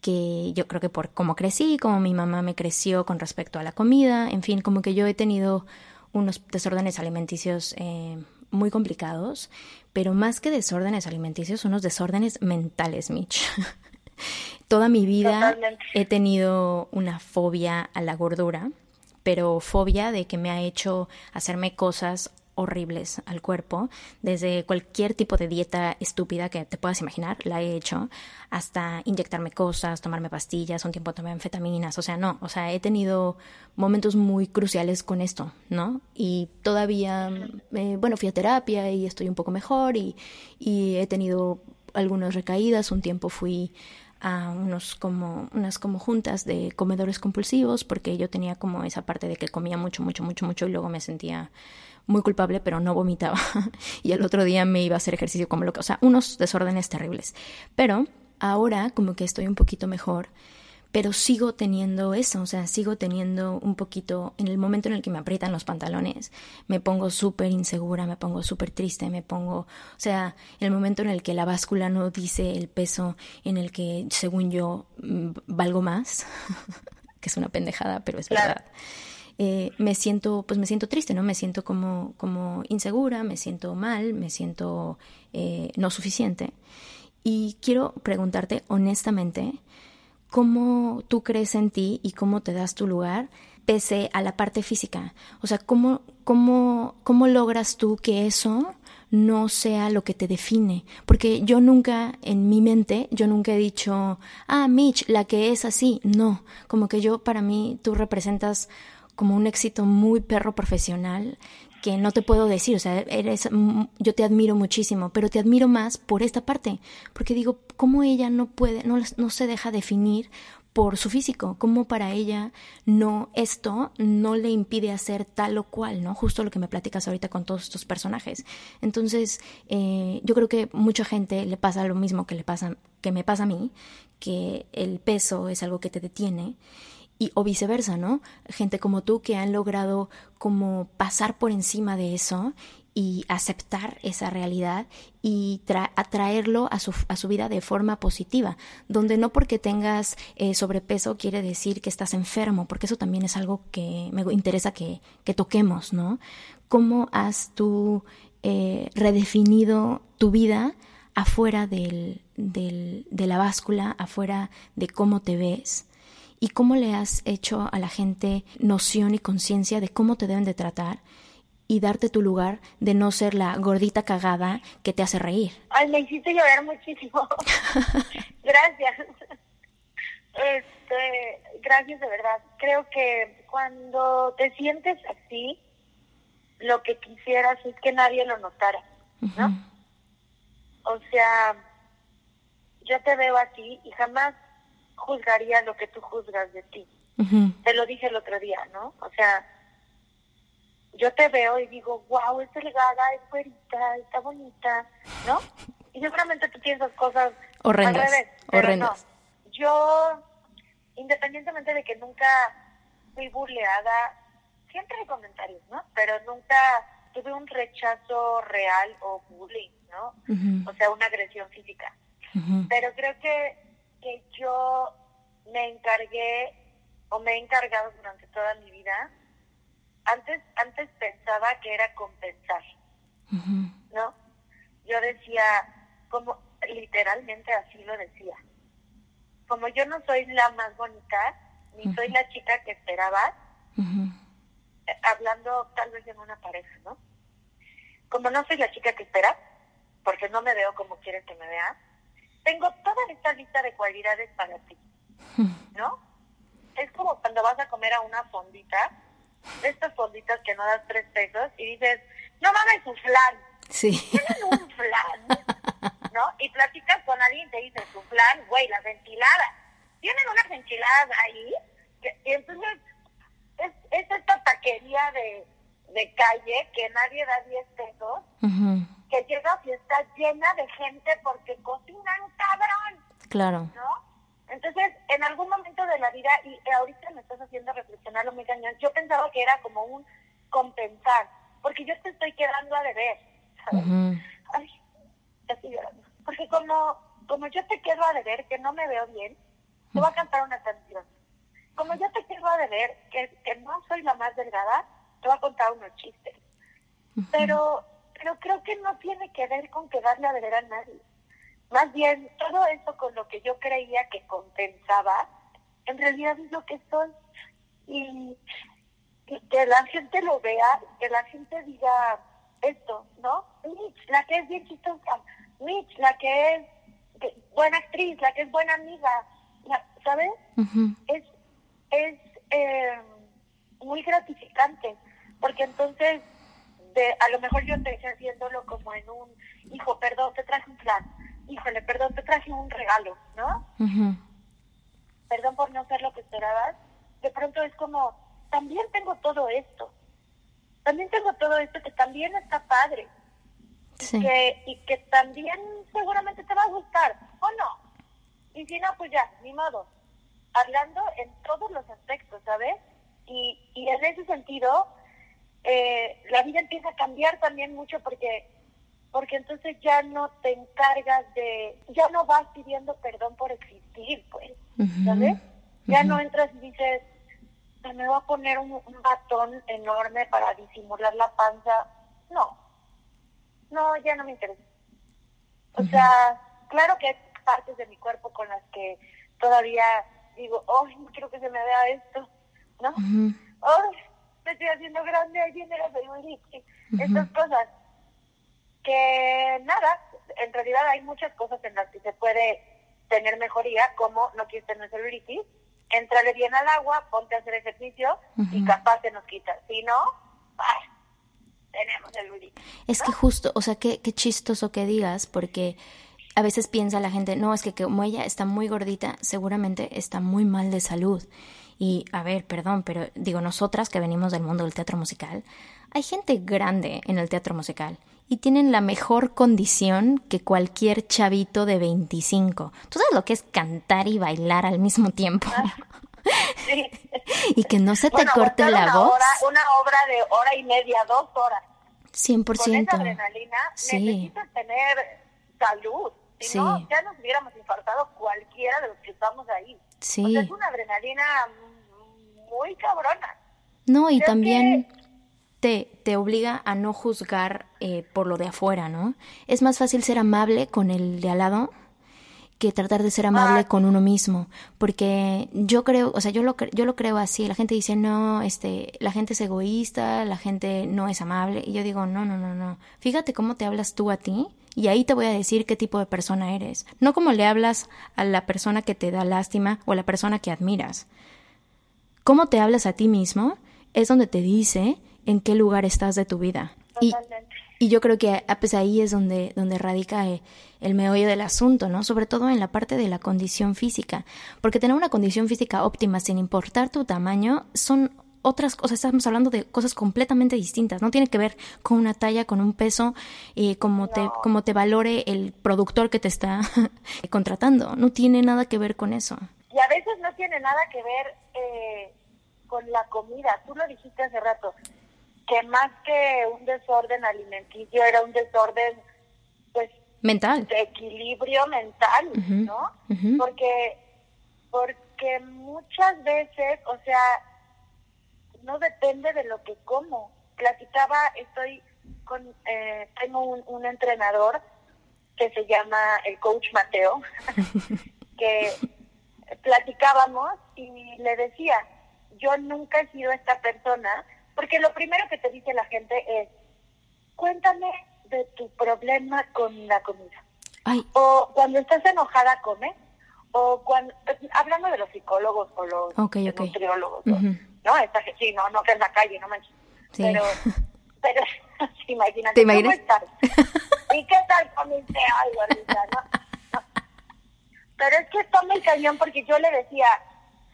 que yo creo que por cómo crecí, como mi mamá me creció con respecto a la comida, en fin, como que yo he tenido unos desórdenes alimenticios eh, muy complicados, pero más que desórdenes alimenticios, unos desórdenes mentales, Mitch. Toda mi vida he tenido una fobia a la gordura, pero fobia de que me ha hecho hacerme cosas horribles al cuerpo, desde cualquier tipo de dieta estúpida que te puedas imaginar, la he hecho, hasta inyectarme cosas, tomarme pastillas, un tiempo tomé anfetaminas, o sea, no, o sea, he tenido momentos muy cruciales con esto, ¿no? Y todavía, eh, bueno, fui a terapia y estoy un poco mejor y, y he tenido algunas recaídas, un tiempo fui a unos como unas como juntas de comedores compulsivos porque yo tenía como esa parte de que comía mucho mucho mucho mucho y luego me sentía muy culpable pero no vomitaba. Y el otro día me iba a hacer ejercicio como loca. O sea unos desórdenes terribles. Pero ahora como que estoy un poquito mejor pero sigo teniendo eso, o sea, sigo teniendo un poquito, en el momento en el que me aprietan los pantalones, me pongo súper insegura, me pongo súper triste, me pongo, o sea, en el momento en el que la báscula no dice el peso en el que, según yo, mm, valgo más, que es una pendejada, pero es verdad. Eh, me siento, pues me siento triste, ¿no? Me siento como, como insegura, me siento mal, me siento eh, no suficiente. Y quiero preguntarte honestamente, cómo tú crees en ti y cómo te das tu lugar pese a la parte física. O sea, cómo, cómo, cómo logras tú que eso no sea lo que te define. Porque yo nunca, en mi mente, yo nunca he dicho, ah, Mitch, la que es así. No, como que yo, para mí, tú representas como un éxito muy perro profesional que no te puedo decir, o sea, eres, yo te admiro muchísimo, pero te admiro más por esta parte, porque digo, ¿cómo ella no puede, no, no se deja definir por su físico, cómo para ella no esto no le impide hacer tal o cual, ¿no? Justo lo que me platicas ahorita con todos estos personajes. Entonces, eh, yo creo que mucha gente le pasa lo mismo que le pasa, que me pasa a mí, que el peso es algo que te detiene y o viceversa, ¿no? Gente como tú que han logrado como pasar por encima de eso y aceptar esa realidad y atraerlo a su, a su vida de forma positiva, donde no porque tengas eh, sobrepeso quiere decir que estás enfermo, porque eso también es algo que me interesa que, que toquemos, ¿no? ¿Cómo has tú eh, redefinido tu vida afuera del, del, de la báscula, afuera de cómo te ves? Y cómo le has hecho a la gente noción y conciencia de cómo te deben de tratar y darte tu lugar de no ser la gordita cagada que te hace reír. Ay, me hiciste llorar muchísimo. gracias. Este, gracias de verdad. Creo que cuando te sientes así, lo que quisieras es que nadie lo notara, ¿no? O sea, yo te veo a ti y jamás juzgaría lo que tú juzgas de ti. Te lo dije el otro día, ¿no? O sea, yo te veo y digo, wow, es delgada, es fuerita, está bonita, ¿no? Y seguramente tú piensas cosas horrendas, horrendas. Yo, independientemente de que nunca fui burleada, siempre hay comentarios, ¿no? Pero nunca tuve un rechazo real o bullying, ¿no? O sea, una agresión física. Pero creo que que yo me encargué o me he encargado durante toda mi vida, antes, antes pensaba que era compensar, ¿no? Yo decía, como literalmente así lo decía, como yo no soy la más bonita, ni soy la chica que esperabas, eh, hablando tal vez en una pareja, ¿no? Como no soy la chica que esperas, porque no me veo como quieres que me veas, tengo toda esta lista de cualidades para ti, ¿no? Es como cuando vas a comer a una fondita, de estas fonditas que no das tres pesos, y dices, no mames, un flan. Sí. Tienen un flan, ¿no? Y platicas con alguien y te dice, su flan, güey, las enchiladas. Tienen unas enchiladas ahí, y entonces es, es esta taquería de, de calle que nadie da 10 pesos, que llega y está llena de gente porque cocinan cabrón. Claro. ¿No? Entonces, en algún momento de la vida, y ahorita me estás haciendo reflexionar lo muy cañón, yo pensaba que era como un compensar, porque yo te estoy quedando a deber, ¿sabes? Ay, ya estoy llorando. Porque como, como yo te quedo a deber, que no me veo bien, te voy a cantar una canción. Como yo te quedo a deber, que, que no soy la más delgada, te voy a contar unos chistes. Pero pero creo que no tiene que ver con quedarle a ver a nadie. Más bien, todo eso con lo que yo creía que compensaba, en realidad es lo que soy. Y, que la gente lo vea, que la gente diga esto, ¿no? Mitch, la que es bien chistosa, Mitch, la que es buena actriz, la que es buena amiga, ¿sabes? Es, es eh, muy gratificante, porque entonces a lo mejor yo estoy haciéndolo como en un, hijo, perdón, te traje un plan, híjole, perdón, te traje un regalo, ¿no? Perdón por no ser lo que esperabas. De pronto es como, también tengo todo esto. También tengo todo esto que también está padre. Sí. Que, y que también seguramente te va a gustar, ¿o no? Y si no, pues ya, ni modo. Hablando en todos los aspectos, ¿sabes? Y, y en ese sentido, eh, la vida empieza a cambiar también mucho porque porque entonces ya no te encargas de, ya no vas pidiendo perdón por existir, pues, ¿sabes? Ya no entras y dices, me voy a poner un, batón enorme para disimular la panza. No, no, ya no me interesa. O sea, claro que hay partes de mi cuerpo con las que todavía digo, oh, no quiero que se me vea esto, ¿no? Oh, me estoy haciendo grande, ahí viene la celulitis, estas cosas que nada, en realidad hay muchas cosas en las que se puede tener mejoría, como no quieres tener celulitis, entrale bien al agua, ponte a hacer ejercicio y capaz se nos quita. Si no, tenemos celulitis. Es que justo, o sea, qué, qué chistoso que digas, porque a veces piensa la gente, no, es que como ella está muy gordita, seguramente está muy mal de salud. Y, a ver, perdón, pero digo, nosotras que venimos del mundo del teatro musical, hay gente grande en el teatro musical y tienen la mejor condición que cualquier chavito de 25. ¿Tú sabes lo que es cantar y bailar al mismo tiempo? Ah, sí. y que no se te corte la una voz. una obra de hora y media, dos horas. 100%. Con esa adrenalina necesitas tener salud. Si no, ya nos hubiéramos infartado cualquiera de los que estamos ahí. Sí. es una adrenalina muy cabrona. No, y también te, obliga a no juzgar eh, por lo de afuera, ¿no? Es más fácil ser amable con el de al lado que tratar de ser amable ah. con uno mismo, porque yo creo, o sea, yo lo, yo lo creo así, la gente dice, no, este, la gente es egoísta, la gente no es amable, y yo digo, no, no, no, no, fíjate cómo te hablas tú a ti, y ahí te voy a decir qué tipo de persona eres, no como le hablas a la persona que te da lástima o a la persona que admiras. Cómo te hablas a ti mismo es donde te dice en qué lugar estás de tu vida. Y, y, yo creo que pues ahí es donde, donde radica eh, el, meollo del asunto, ¿no? Sobre todo en la parte de la condición física. Porque tener una condición física óptima sin importar tu tamaño son otras cosas, estamos hablando de cosas completamente distintas, no tiene que ver con una talla, con un peso, eh, como, te, como te valore el productor que te está contratando, no tiene nada que ver con eso. Y a veces no tiene nada que ver eh, con la comida, tú lo dijiste hace rato, que más que un desorden alimenticio era un desorden pues mental. de equilibrio mental no porque porque muchas veces o sea no depende de lo que como platicaba estoy con eh, tengo un, un entrenador que se llama el coach Mateo que platicábamos y le decía yo nunca he sido esta persona porque lo primero que te dice la gente es, cuéntame de tu problema con la comida. O cuando estás enojada, come. O cuando, hablando de los psicólogos o los nutriólogos, ¿no? Esta, sí, no, no que en la calle, no manches. Pero, pero imagínate, ¿Te imaginas? ¿Y qué tal comiste algo, ¿no? Pero es que está muy cañón porque yo le decía,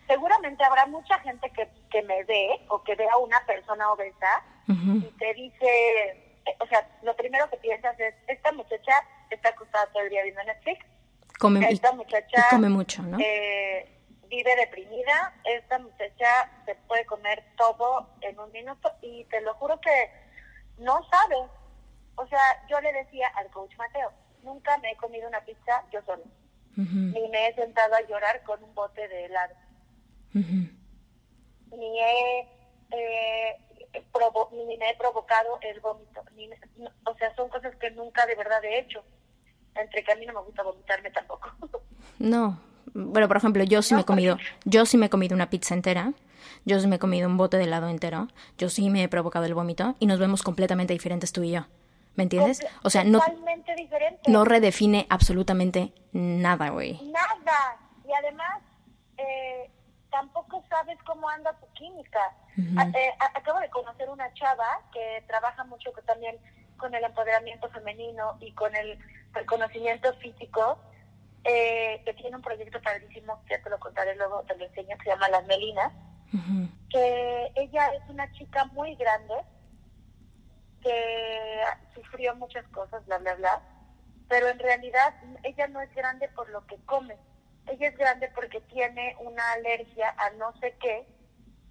seguramente habrá mucha gente que, que me ve o que vea a una persona obesa y te dice, eh, o sea, lo primero que piensas es, esta muchacha está acostada todo el día viendo Netflix. Come, esta muchacha come mucho, ¿no? Eh, vive deprimida, esta muchacha se puede comer todo en un minuto y te lo juro que no sabe. O sea, yo le decía al coach Mateo, nunca me he comido una pizza yo solo. Ni me he sentado a llorar con un bote de helado ni, he, eh, ni me he provocado el vómito. o sea, son cosas que nunca de verdad he hecho. Entre que a mí no me gusta vomitarme tampoco. No, bueno, por ejemplo, yo sí me he comido, yo sí me he comido una pizza entera, yo sí me he comido un bote de helado entero, yo sí me he provocado el vómito y nos vemos completamente diferentes tú y yo. ¿Me entiendes? O sea, no, no redefine absolutamente nada, güey. Nada. Y además, eh, tampoco sabes cómo anda tu química. Eh, acabo de conocer una chava que trabaja mucho también con el empoderamiento femenino y con el reconocimiento físico, eh, que tiene un proyecto padrísimo, ya te lo contaré luego, te lo enseño, que se llama Las Melinas, que ella es una chica muy grande, que sufrió muchas cosas, bla, bla, bla, pero en realidad ella no es grande por lo que come, ella es grande porque tiene una alergia a no sé qué,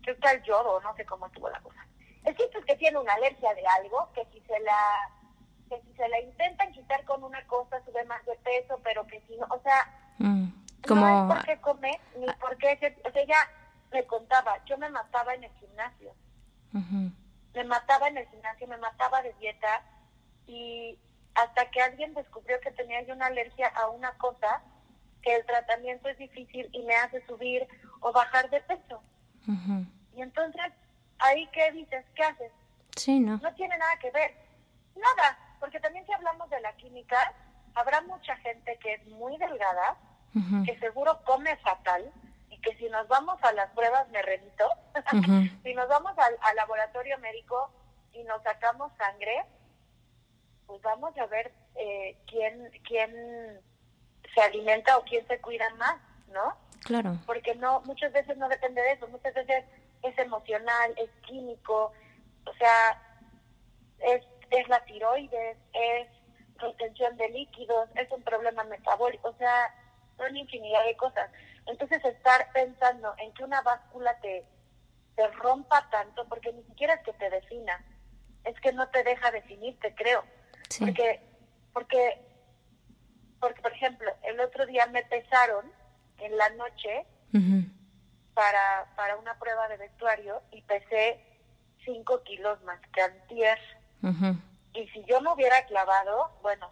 que está el yodo, no sé cómo estuvo la cosa. El cierto es que tiene una alergia de algo, que si se la que si se la intentan quitar con una cosa sube más de peso, pero que si no, o sea, mm, como... no es por qué come, ni por qué, o sea, ella me contaba, yo me mataba en el gimnasio, me mataba en el gimnasio, me mataba de dieta, y hasta que alguien descubrió que tenía yo una alergia a una cosa, que el tratamiento es difícil y me hace subir o bajar de peso. Y entonces, ahí qué dices, ¿qué haces? Sí, no. No tiene nada que ver. Nada, porque también si hablamos de la química, habrá mucha gente que es muy delgada, que seguro come fatal, y que si nos vamos a las pruebas, me remito, si nos vamos al, laboratorio médico y nos sacamos sangre, pues vamos a ver eh, quién, quién se alimenta o quién se cuida más, ¿no? Claro. Porque no, muchas veces no depende de eso, muchas veces es emocional, es químico, o sea, es, es la tiroides, es retención de líquidos, es un problema metabólico, o sea, son infinidad de cosas. Entonces estar pensando en que una báscula te, te rompa tanto, porque ni siquiera es que te defina, es que no te deja definirte, creo. Porque, porque, porque, por ejemplo, el otro día me pesaron en la noche para, para una prueba de vestuario y pesé 5 kilos más que antier. Y si yo me hubiera clavado, bueno,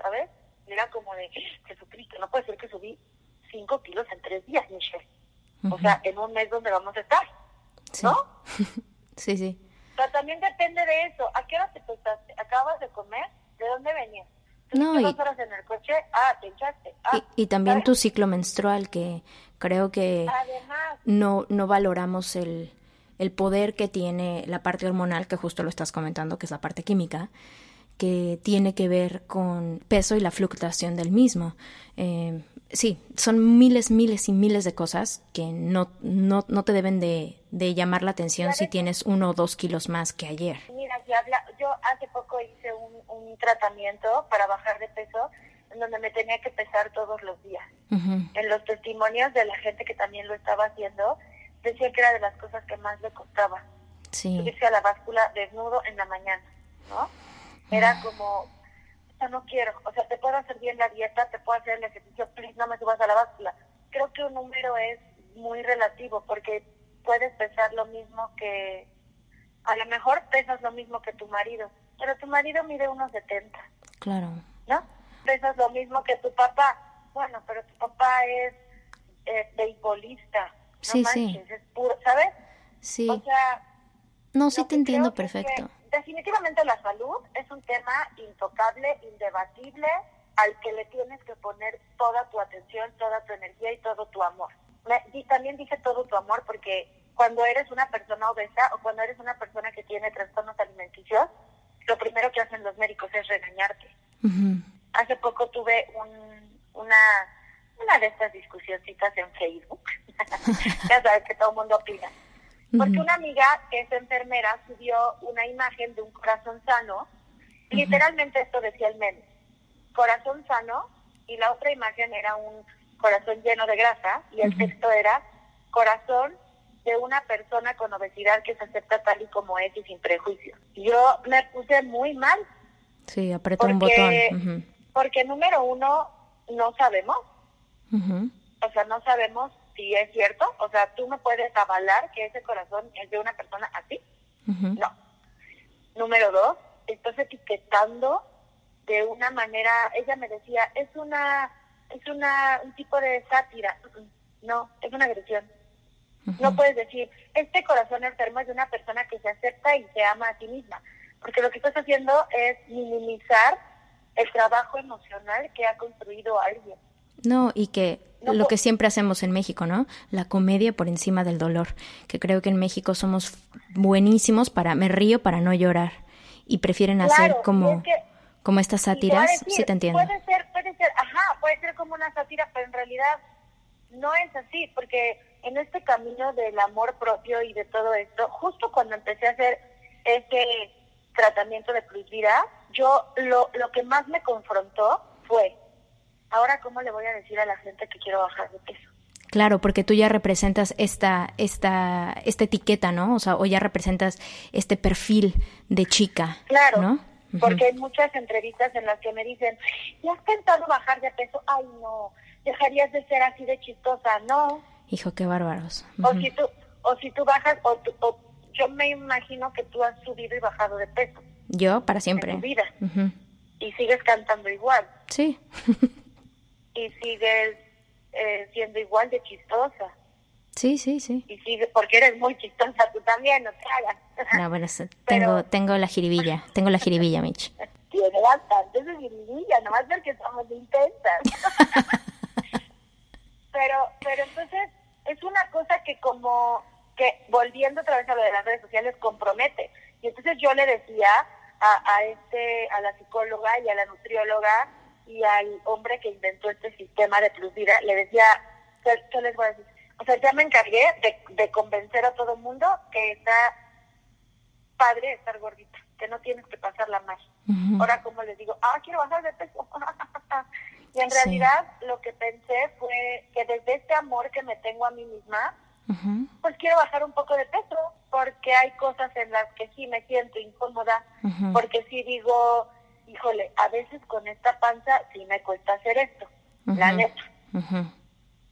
¿sabes? Era como de, Jesucristo, no puede ser que subí 5 kilos en 3 días, Michelle. O sea, en un mes donde vamos a estar, ¿no? sí, sí. O sea, también depende de eso. ¿A qué hora te pesaste? ¿Acabas de comer? ¿De dónde venías? No, y, horas en el coche? Ah, te echaste. Ah, y, también tu ciclo menstrual, que creo que no, no valoramos el, el poder que tiene la parte hormonal, que justo lo estás comentando, que es la parte química, que tiene que ver con peso y la fluctuación del mismo. Eh, sí, son miles, miles y miles de cosas que no, no, no te deben de, de llamar la atención si tienes uno o dos kilos más que ayer. Mira, yo hace poco hice un, un tratamiento para bajar de peso en donde me tenía que pesar todos los días. En los testimonios de la gente que también lo estaba haciendo, decía que era de las cosas que más le costaba. Sí. Subirse a la báscula desnudo en la mañana, ¿no? Era ah. como, o sea, no quiero, o sea, te puedo hacer bien la dieta, te puedo hacer el ejercicio, please, no me subas a la báscula. Creo que un número es muy relativo porque puedes pesar lo mismo que, a lo mejor pesas lo mismo que tu marido, pero tu marido mide unos 70. Claro. ¿No? Pesas lo mismo que tu papá. Bueno, pero tu papá es eh, beisbolista, sí, sí. es puro, ¿sabes? Sí. O sea, no, sí te entiendo perfecto. definitivamente la salud es un tema intocable, indebatible, al que le tienes que poner toda tu atención, toda tu energía y todo tu amor. y también dije todo tu amor porque cuando eres una persona obesa o cuando eres una persona que tiene trastornos alimenticios, lo primero que hacen los médicos es regañarte. Hace poco tuve un, una una de estas discusioncitas en Facebook. ya sabes que todo el mundo opina. Porque una amiga que es enfermera subió una imagen de un corazón sano. Literalmente esto decía el meme. Corazón sano y la otra imagen era un corazón lleno de grasa y el texto era corazón de una persona con obesidad que se acepta tal y como es y sin prejuicios. Yo me puse muy mal. Sí, apretó un botón. Porque número uno, no sabemos o sea, no sabemos si es cierto. O sea, tú me puedes avalar que ese corazón es de una persona así. No. Número dos, estás etiquetando de una manera, ella me decía, es una, es una, un tipo de sátira. No, es una agresión. No puedes decir, este corazón enfermo es de una persona que se acepta y se ama a sí misma. Porque lo que estás haciendo es minimizar el trabajo emocional que ha construido alguien. No, y que lo que siempre hacemos en México, ¿no? La comedia por encima del dolor, que creo que en México somos buenísimos para, me río para no llorar, y prefieren hacer como, Como estas sátiras, sí te entiendo. Puede ser, puede ser, ajá, puede ser como una sátira, pero en realidad no es así, porque en este camino del amor propio y de todo esto, justo cuando empecé a hacer este tratamiento de Cruz Vida, yo lo, lo que más me confrontó fue, ahora cómo le voy a decir a la gente que quiero bajar de peso. Claro, porque tú ya representas esta, esta, esta etiqueta, ¿no? O sea, o ya representas este perfil de chica. Claro. ¿no? Porque hay muchas entrevistas en las que me dicen, ¿ya has pensado bajar de peso? Ay, no, dejarías de ser así de chistosa, ¿no? Hijo, qué bárbaros. O si tú, o si tú bajas, o, yo me imagino que tú has subido y bajado de peso. Yo, para siempre. En tu vida. Y sigues cantando igual. Sí. y sigues eh, siendo igual de chistosa. Sí, sí, sí. Y sigue, porque eres muy chistosa tú también, no te hagas. No, bueno, tengo, tengo la jiribilla, tengo la jiribilla, Mitch. Tiene bastante de jiribilla, nomás porque somos intensas. pero, pero entonces es una cosa que como que volviendo otra vez a lo de las redes sociales compromete. Y entonces yo le decía a, a este, a la psicóloga y a la nutrióloga y al hombre que inventó este sistema de plus vida, le decía, ¿qué, les voy a decir? O sea, ya me encargué de, de convencer a todo el mundo que está padre estar gordita, que no tienes que pasarla mal. Ahora, como les digo, ah, quiero bajar de peso. y en realidad lo que pensé fue que desde este amor que me tengo a mí misma, pues quiero bajar un poco de peso, porque hay cosas en las que sí me siento incómoda, porque sí digo, híjole, a veces con esta panza sí me cuesta hacer esto, la neta,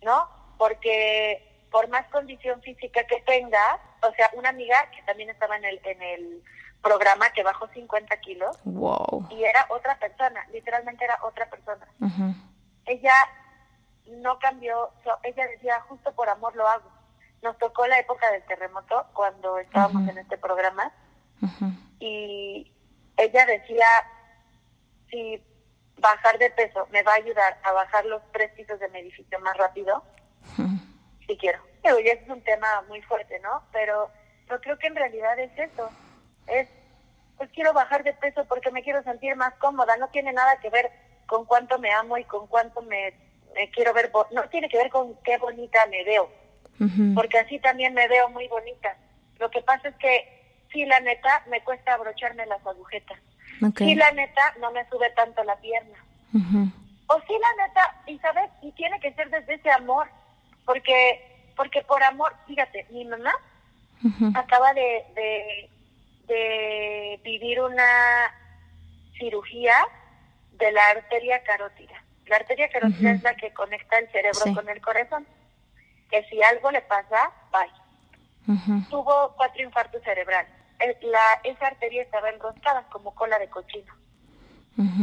¿no? Porque por más condición física que tenga, o sea, una amiga que también estaba en el, en el programa que bajó 50 kilos wow. y era otra persona, literalmente era otra persona. Ella no cambió, ella decía, justo por amor lo hago. Nos tocó la época del terremoto cuando estábamos en este programa y ella decía, si bajar de peso me va a ayudar a bajar los tres pisos de mi edificio más rápido, sí quiero. Pero ya es un tema muy fuerte, ¿no? Pero yo creo que en realidad es eso. Es, pues quiero bajar de peso porque me quiero sentir más cómoda. No tiene nada que ver con cuánto me amo y con cuánto me, quiero ver. No tiene que ver con qué bonita me veo. Porque así también me veo muy bonita. Lo que pasa es que, sí, la neta, me cuesta abrocharme las agujetas. Sí, la neta, no me sube tanto la pierna. O sí, la neta, y sabes, y tiene que ser desde ese amor, porque porque por amor, fíjate, mi mamá acaba de, de, de, vivir una cirugía de la arteria carótida. La arteria carótida es la que conecta el cerebro con el corazón. Que si algo le pasa, bye. Tuvo cuatro infartos cerebrales la, esa arteria estaba enroscada como cola de cochino.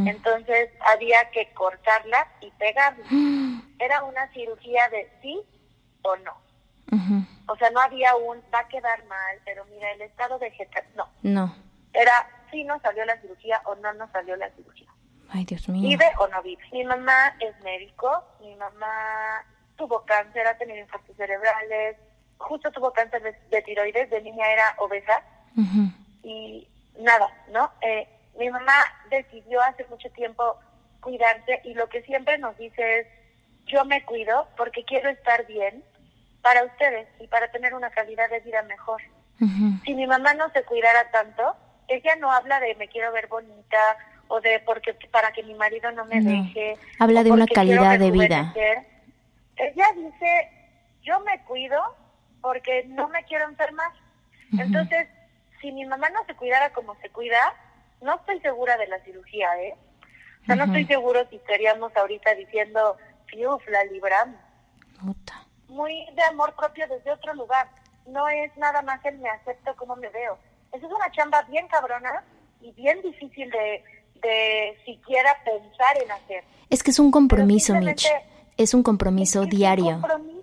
Entonces había que cortarla y pegarla. Era una cirugía de sí o no. O sea, no había un, va a quedar mal, pero mira, el estado vegetal, no. No. Era sí no salió la cirugía o no no salió la cirugía. Ay, Dios mío. Vive o no vive. Mi mamá es médico, mi mamá tuvo cáncer, ha tenido infartos cerebrales, justo tuvo cáncer de, de tiroides, de niña era obesa y nada, ¿no? Eh, mi mamá decidió hace mucho tiempo cuidarse y lo que siempre nos dice es, yo me cuido porque quiero estar bien para ustedes y para tener una calidad de vida mejor. Si mi mamá no se cuidara tanto, ella no habla de me quiero ver bonita o de porque para que mi marido no me deje. Habla de una calidad de vida. Ella dice, yo me cuido porque no me quiero enfermar. Entonces, si mi mamá no se cuidara como se cuida, no estoy segura de la cirugía, ¿eh? O sea, no estoy seguro si estaríamos ahorita diciendo, uf, la libramos. Muy de amor propio desde otro lugar. No es nada más el me acepto como me veo. Esa es una chamba bien cabrona y bien difícil de, de siquiera pensar en hacer. Es que es un compromiso, Mitch. Es un compromiso diario. Un compromiso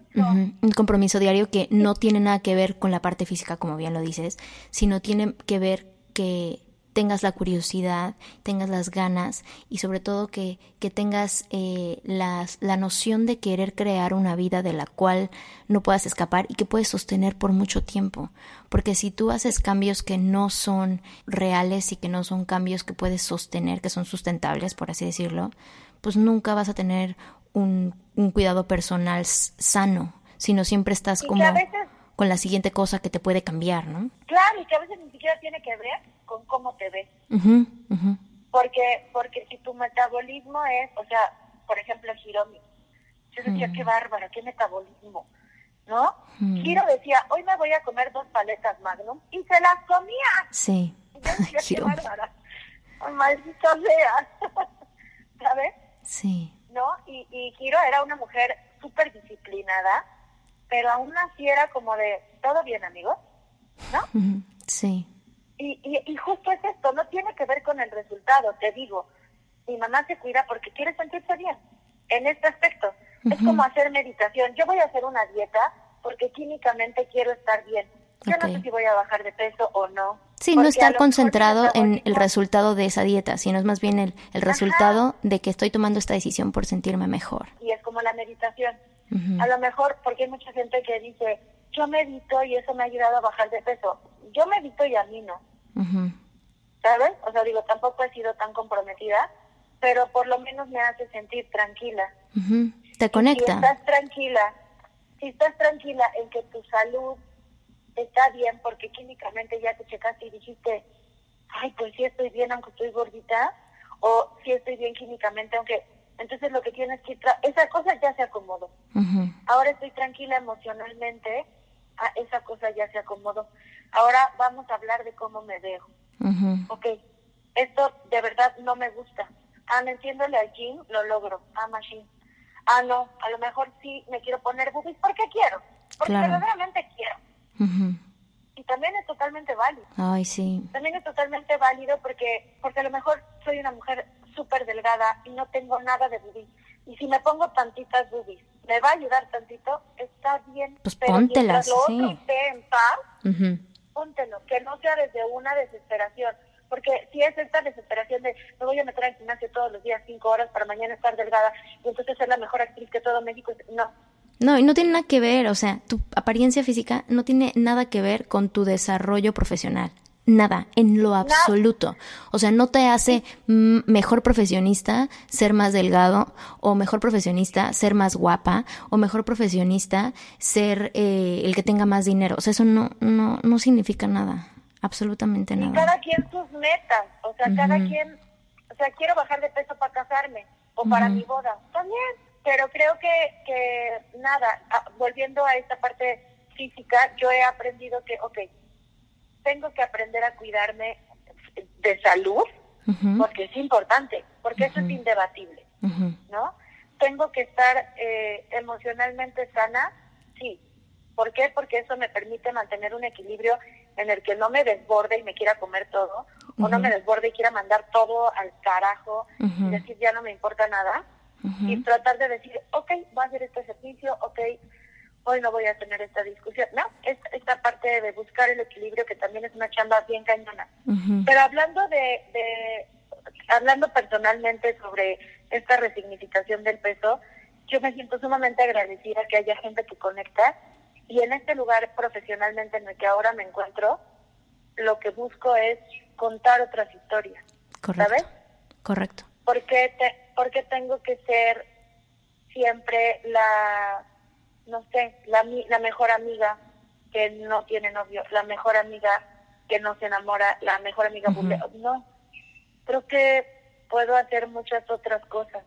diario que no tiene nada que ver con la parte física, como bien lo dices, sino tiene que ver que tengas la curiosidad, tengas las ganas y sobre todo que, que tengas eh, las, la noción de querer crear una vida de la cual no puedas escapar y que puedes sostener por mucho tiempo. Porque si tú haces cambios que no son reales y que no son cambios que puedes sostener, que son sustentables, por así decirlo, pues nunca vas a tener un, un cuidado personal sano, sino siempre estás como con la siguiente cosa que te puede cambiar, ¿no? Claro, y que a veces ni siquiera tiene que ver con cómo te ves. Porque porque si tu metabolismo es, o sea, por ejemplo, Hiromi, yo decía, mm. qué bárbara, qué metabolismo, ¿no? Mm. Hiro decía, hoy me voy a comer dos paletas Magnum, y se las comía. Sí. Y yo decía, qué bárbara. maldita sea. ¿Sabes? Sí. ¿No? Y, y era una mujer súper disciplinada, pero aún así era como de, ¿todo bien, amigo? ¿No? Sí. Y, y, y justo es esto, no tiene que ver con el resultado, te digo. Mi mamá se cuida porque quiere sentirse bien en este aspecto. Es como hacer meditación. Yo voy a hacer una dieta porque químicamente quiero estar bien. Yo no sé si voy a bajar de peso o no. Sí, no estar concentrado en el resultado de esa dieta, sino es más bien el, el resultado de que estoy tomando esta decisión por sentirme mejor. Y es como la meditación. A lo mejor, porque hay mucha gente que dice, yo medito y eso me ha ayudado a bajar de peso. Yo medito y a mí no. ¿Sabes? O sea, digo, tampoco he sido tan comprometida, pero por lo menos me hace sentir tranquila. Te conecta. Si estás tranquila, si estás tranquila en que tu salud está bien, porque químicamente ya te checaste y dijiste, ay, pues sí estoy bien aunque estoy gordita, o sí estoy bien químicamente aunque entonces lo que tienes que... esa cosa ya se acomodó. Ahora estoy tranquila emocionalmente, ah, esa cosa ya se acomodó. Ahora vamos a hablar de cómo me veo. Ok, esto de verdad no me gusta. Ah, metiéndole al gym lo logro. Ah, machine. Ah, no, a lo mejor sí me quiero poner boobies porque quiero. Porque verdaderamente quiero. Y también es totalmente válido. Ay, sí. También es totalmente válido porque, porque a lo mejor soy una mujer súper delgada y no tengo nada de boobies. Y si me pongo tantitas boobies, me va a ayudar tantito, está bien. Pues pero póntelas, lo otro esté en paz, póntelo, que no sea desde una desesperación. Porque si es esta desesperación de me voy a meter al gimnasio todos los días cinco horas para mañana estar delgada y entonces ser la mejor actriz que todo México, no. No, y no tiene nada que ver, o sea, tu apariencia física no tiene nada que ver con tu desarrollo profesional nada, en lo absoluto. O sea, no te hace mejor profesionista ser más delgado, o mejor profesionista ser más guapa, o mejor profesionista ser eh, el que tenga más dinero. O sea, eso no, no, no significa nada, absolutamente nada. Y cada quien sus metas, o sea, cada quien, o sea, quiero bajar de peso para casarme, o para mi boda, también. Pero creo que, que nada, ah, volviendo a esta parte física, yo he aprendido que, ok, tengo que aprender a cuidarme de salud, porque es importante, porque eso es indebatible, ¿no? Tengo que estar eh, emocionalmente sana, sí. ¿Por qué? Porque eso me permite mantener un equilibrio en el que no me desborde y me quiera comer todo, o no me desborde y quiera mandar todo al carajo y decir ya no me importa nada, y tratar de decir, ok, voy a hacer este ejercicio, ok, hoy no voy a tener esta discusión. No, es esta parte de buscar el equilibrio que también es una chamba bien cañona. Pero hablando de, de, hablando personalmente sobre esta resignificación del peso, yo me siento sumamente agradecida que haya gente que conecta y en este lugar profesionalmente en el que ahora me encuentro, lo que busco es contar otras historias. Correcto. ¿Sabes? Correcto. Porque te, porque tengo que ser siempre la no sé, la, la mejor amiga que no tiene novio, la mejor amiga que no se enamora, la mejor amiga no. Creo que puedo hacer muchas otras cosas.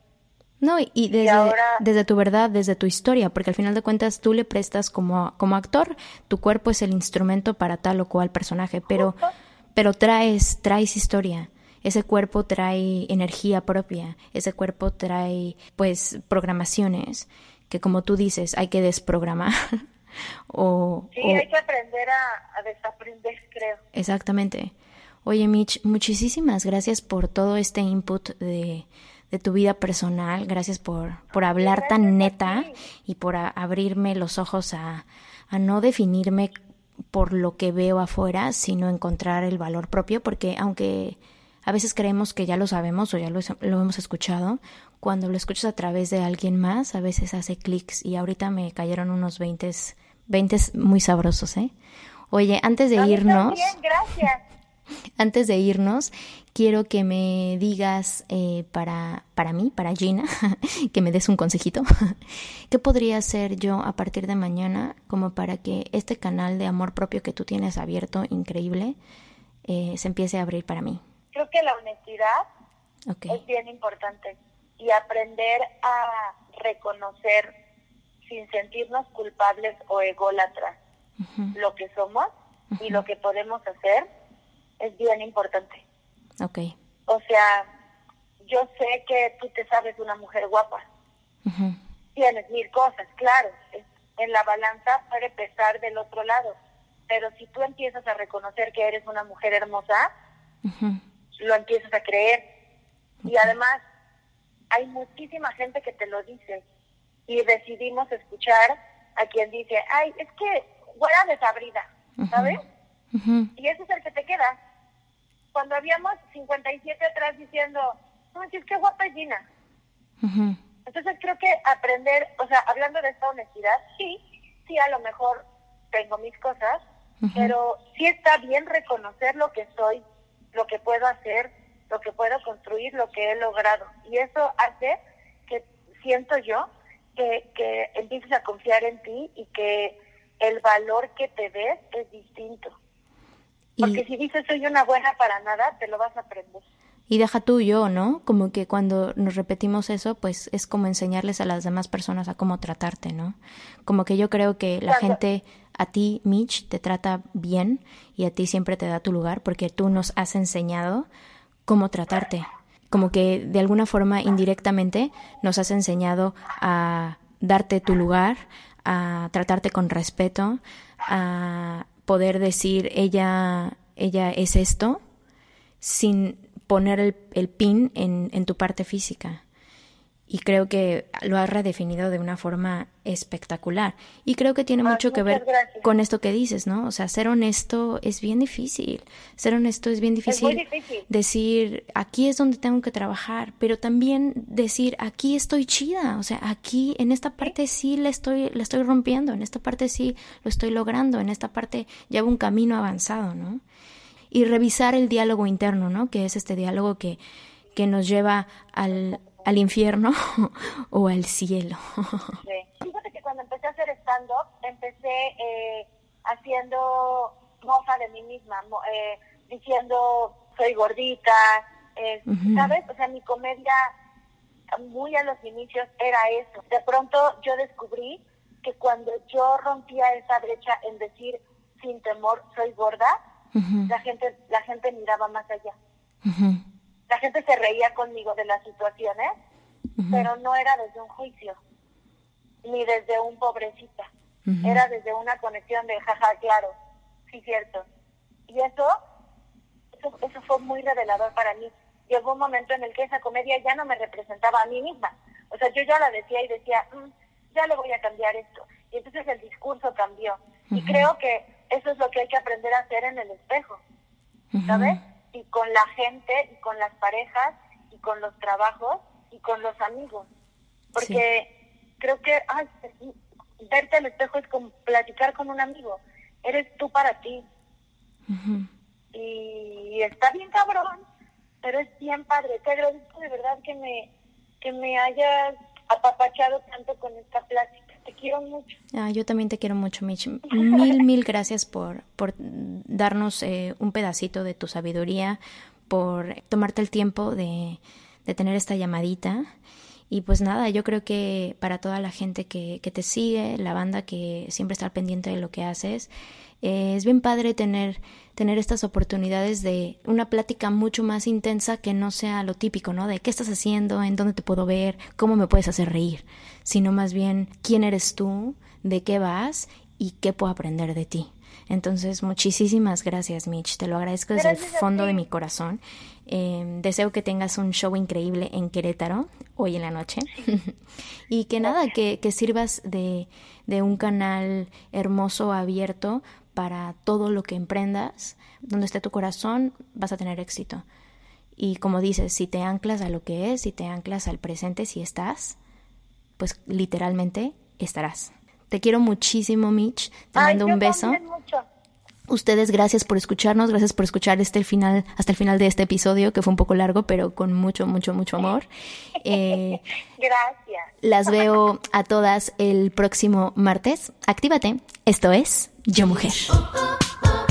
No, y, desde, desde tu verdad, desde tu historia, porque al final de cuentas tú le prestas como, como actor, tu cuerpo es el instrumento para tal o cual personaje, pero, pero traes, traes historia. Ese cuerpo trae energía propia, ese cuerpo trae pues programaciones que como tú dices, hay que desprogramar. o, sí, hay que aprender a, desaprender, creo. Exactamente. Oye, Mitch, muchísimas gracias por todo este input de, de tu vida personal. Gracias por, por hablar tan neta y por abrirme los ojos a, a no definirme por lo que veo afuera, sino encontrar el valor propio, porque aunque a veces creemos que ya lo sabemos o ya lo, lo hemos escuchado, cuando lo escuchas a través de alguien más, a veces hace clics y ahorita me cayeron unos 20, 20 muy sabrosos, ¿eh? Oye, antes de irnos... gracias. Antes de irnos, quiero que me digas eh, para, para mí, para Gina, que me des un consejito. ¿Qué podría hacer yo a partir de mañana como para que este canal de amor propio que tú tienes abierto, increíble, eh, se empiece a abrir para mí? Creo que la honestidad es bien importante y aprender a reconocer sin sentirnos culpables o ególatras lo que somos y lo que podemos hacer es bien importante. Ok. O sea, yo sé que tú te sabes una mujer guapa. Tienes mil cosas, claro. En la balanza puede pesar del otro lado. Pero si tú empiezas a reconocer que eres una mujer hermosa, lo empiezas a creer. Y además, hay muchísima gente que te lo dice. Y decidimos escuchar a quien dice, ay, es que fuera desabrida, ¿sabes? Y ese es el que te queda. Cuando habíamos 57 atrás diciendo, no, es que guapa es Gina. Entonces creo que aprender, o sea, hablando de esta honestidad, sí, sí, a lo mejor tengo mis cosas, pero sí está bien reconocer lo que soy, lo que puedo hacer, lo que puedo construir, lo que he logrado. Y eso hace que siento yo que, que empieces a confiar en ti y que el valor que te des es distinto. Porque si dices soy una buena para nada, te lo vas a aprender. Y deja tú yo, ¿no? Como que cuando nos repetimos eso, pues es como enseñarles a las demás personas a cómo tratarte, ¿no? Como que yo creo que la gente a ti, Mitch, te trata bien y a ti siempre te da tu lugar porque tú nos has enseñado cómo tratarte. Como que de alguna forma indirectamente nos has enseñado a darte tu lugar, a tratarte con respeto, a poder decir ella, ella es esto, sin poner el, el pin en, en tu parte física y creo que lo has redefinido de una forma espectacular. Y creo que tiene mucho que ver con esto que dices, ¿no? O sea, ser honesto es bien difícil. Ser honesto es bien difícil. difícil. Decir, aquí es donde tengo que trabajar, pero también decir, aquí estoy chida. O sea, aquí en esta parte sí, le estoy le estoy rompiendo, en esta parte sí lo estoy logrando, en esta parte llevo un camino avanzado, ¿no? Y revisar el diálogo interno, ¿no? Que es este diálogo que que nos lleva al, al infierno o al cielo. Sí. Fíjate que cuando empecé a hacer stand-up, empecé eh, haciendo mofa de mí misma, eh, diciendo soy gordita, eh, ¿sabes? O sea, mi comedia muy a los inicios era eso. De pronto yo descubrí que cuando yo rompía esa brecha en decir sin temor soy gorda, la gente la gente miraba más allá la gente se reía conmigo de las situaciones, pero no era desde un juicio, ni desde un pobrecita. Era desde una conexión de, jaja, claro, sí, cierto. Y eso, eso, fue muy revelador para mí. Llegó un momento en el que esa comedia ya no me representaba a mí misma. O sea, yo ya la decía y decía, mm, ya le voy a cambiar esto. Y entonces el discurso cambió. Y creo que eso es lo que hay que aprender a hacer en el espejo. ¿Sabes? y con la gente y con las parejas y con los trabajos y con los amigos. Porque creo que ay, verte al espejo es como platicar con un amigo. Eres tú para ti. Y está bien cabrón, pero es bien padre. Te agradezco de verdad que me, que me hayas apapachado tanto con esta plática. Te quiero mucho. Ah, yo también te quiero mucho, Mitch. Mil, mil gracias por, por darnos eh, un pedacito de tu sabiduría, por tomarte el tiempo de, de tener esta llamadita. Y pues nada, yo creo que para toda la gente que, que te sigue, la banda que siempre está pendiente de lo que haces, eh, es bien padre tener, tener estas oportunidades de una plática mucho más intensa que no sea lo típico, ¿no? De qué estás haciendo, en dónde te puedo ver, cómo me puedes hacer reír, sino más bien quién eres tú, de qué vas y qué puedo aprender de ti. Entonces, muchísimas gracias, Mitch. Te lo agradezco desde el fondo de mi corazón. Eh, deseo que tengas un show increíble en Querétaro hoy en la noche. y que nada, que, que sirvas de, de un canal hermoso, abierto, para todo lo que emprendas. Donde esté tu corazón, vas a tener éxito. Y como dices, si te anclas a lo que es, si te anclas al presente, si estás, pues literalmente estarás. Te quiero muchísimo, Mitch. Te mando un beso. Ustedes, gracias por escucharnos, gracias por escuchar este final, hasta el final de este episodio, que fue un poco largo, pero con mucho, mucho, mucho amor. Eh, gracias. Las veo a todas el próximo martes. Actívate. Esto es Yo Mujer.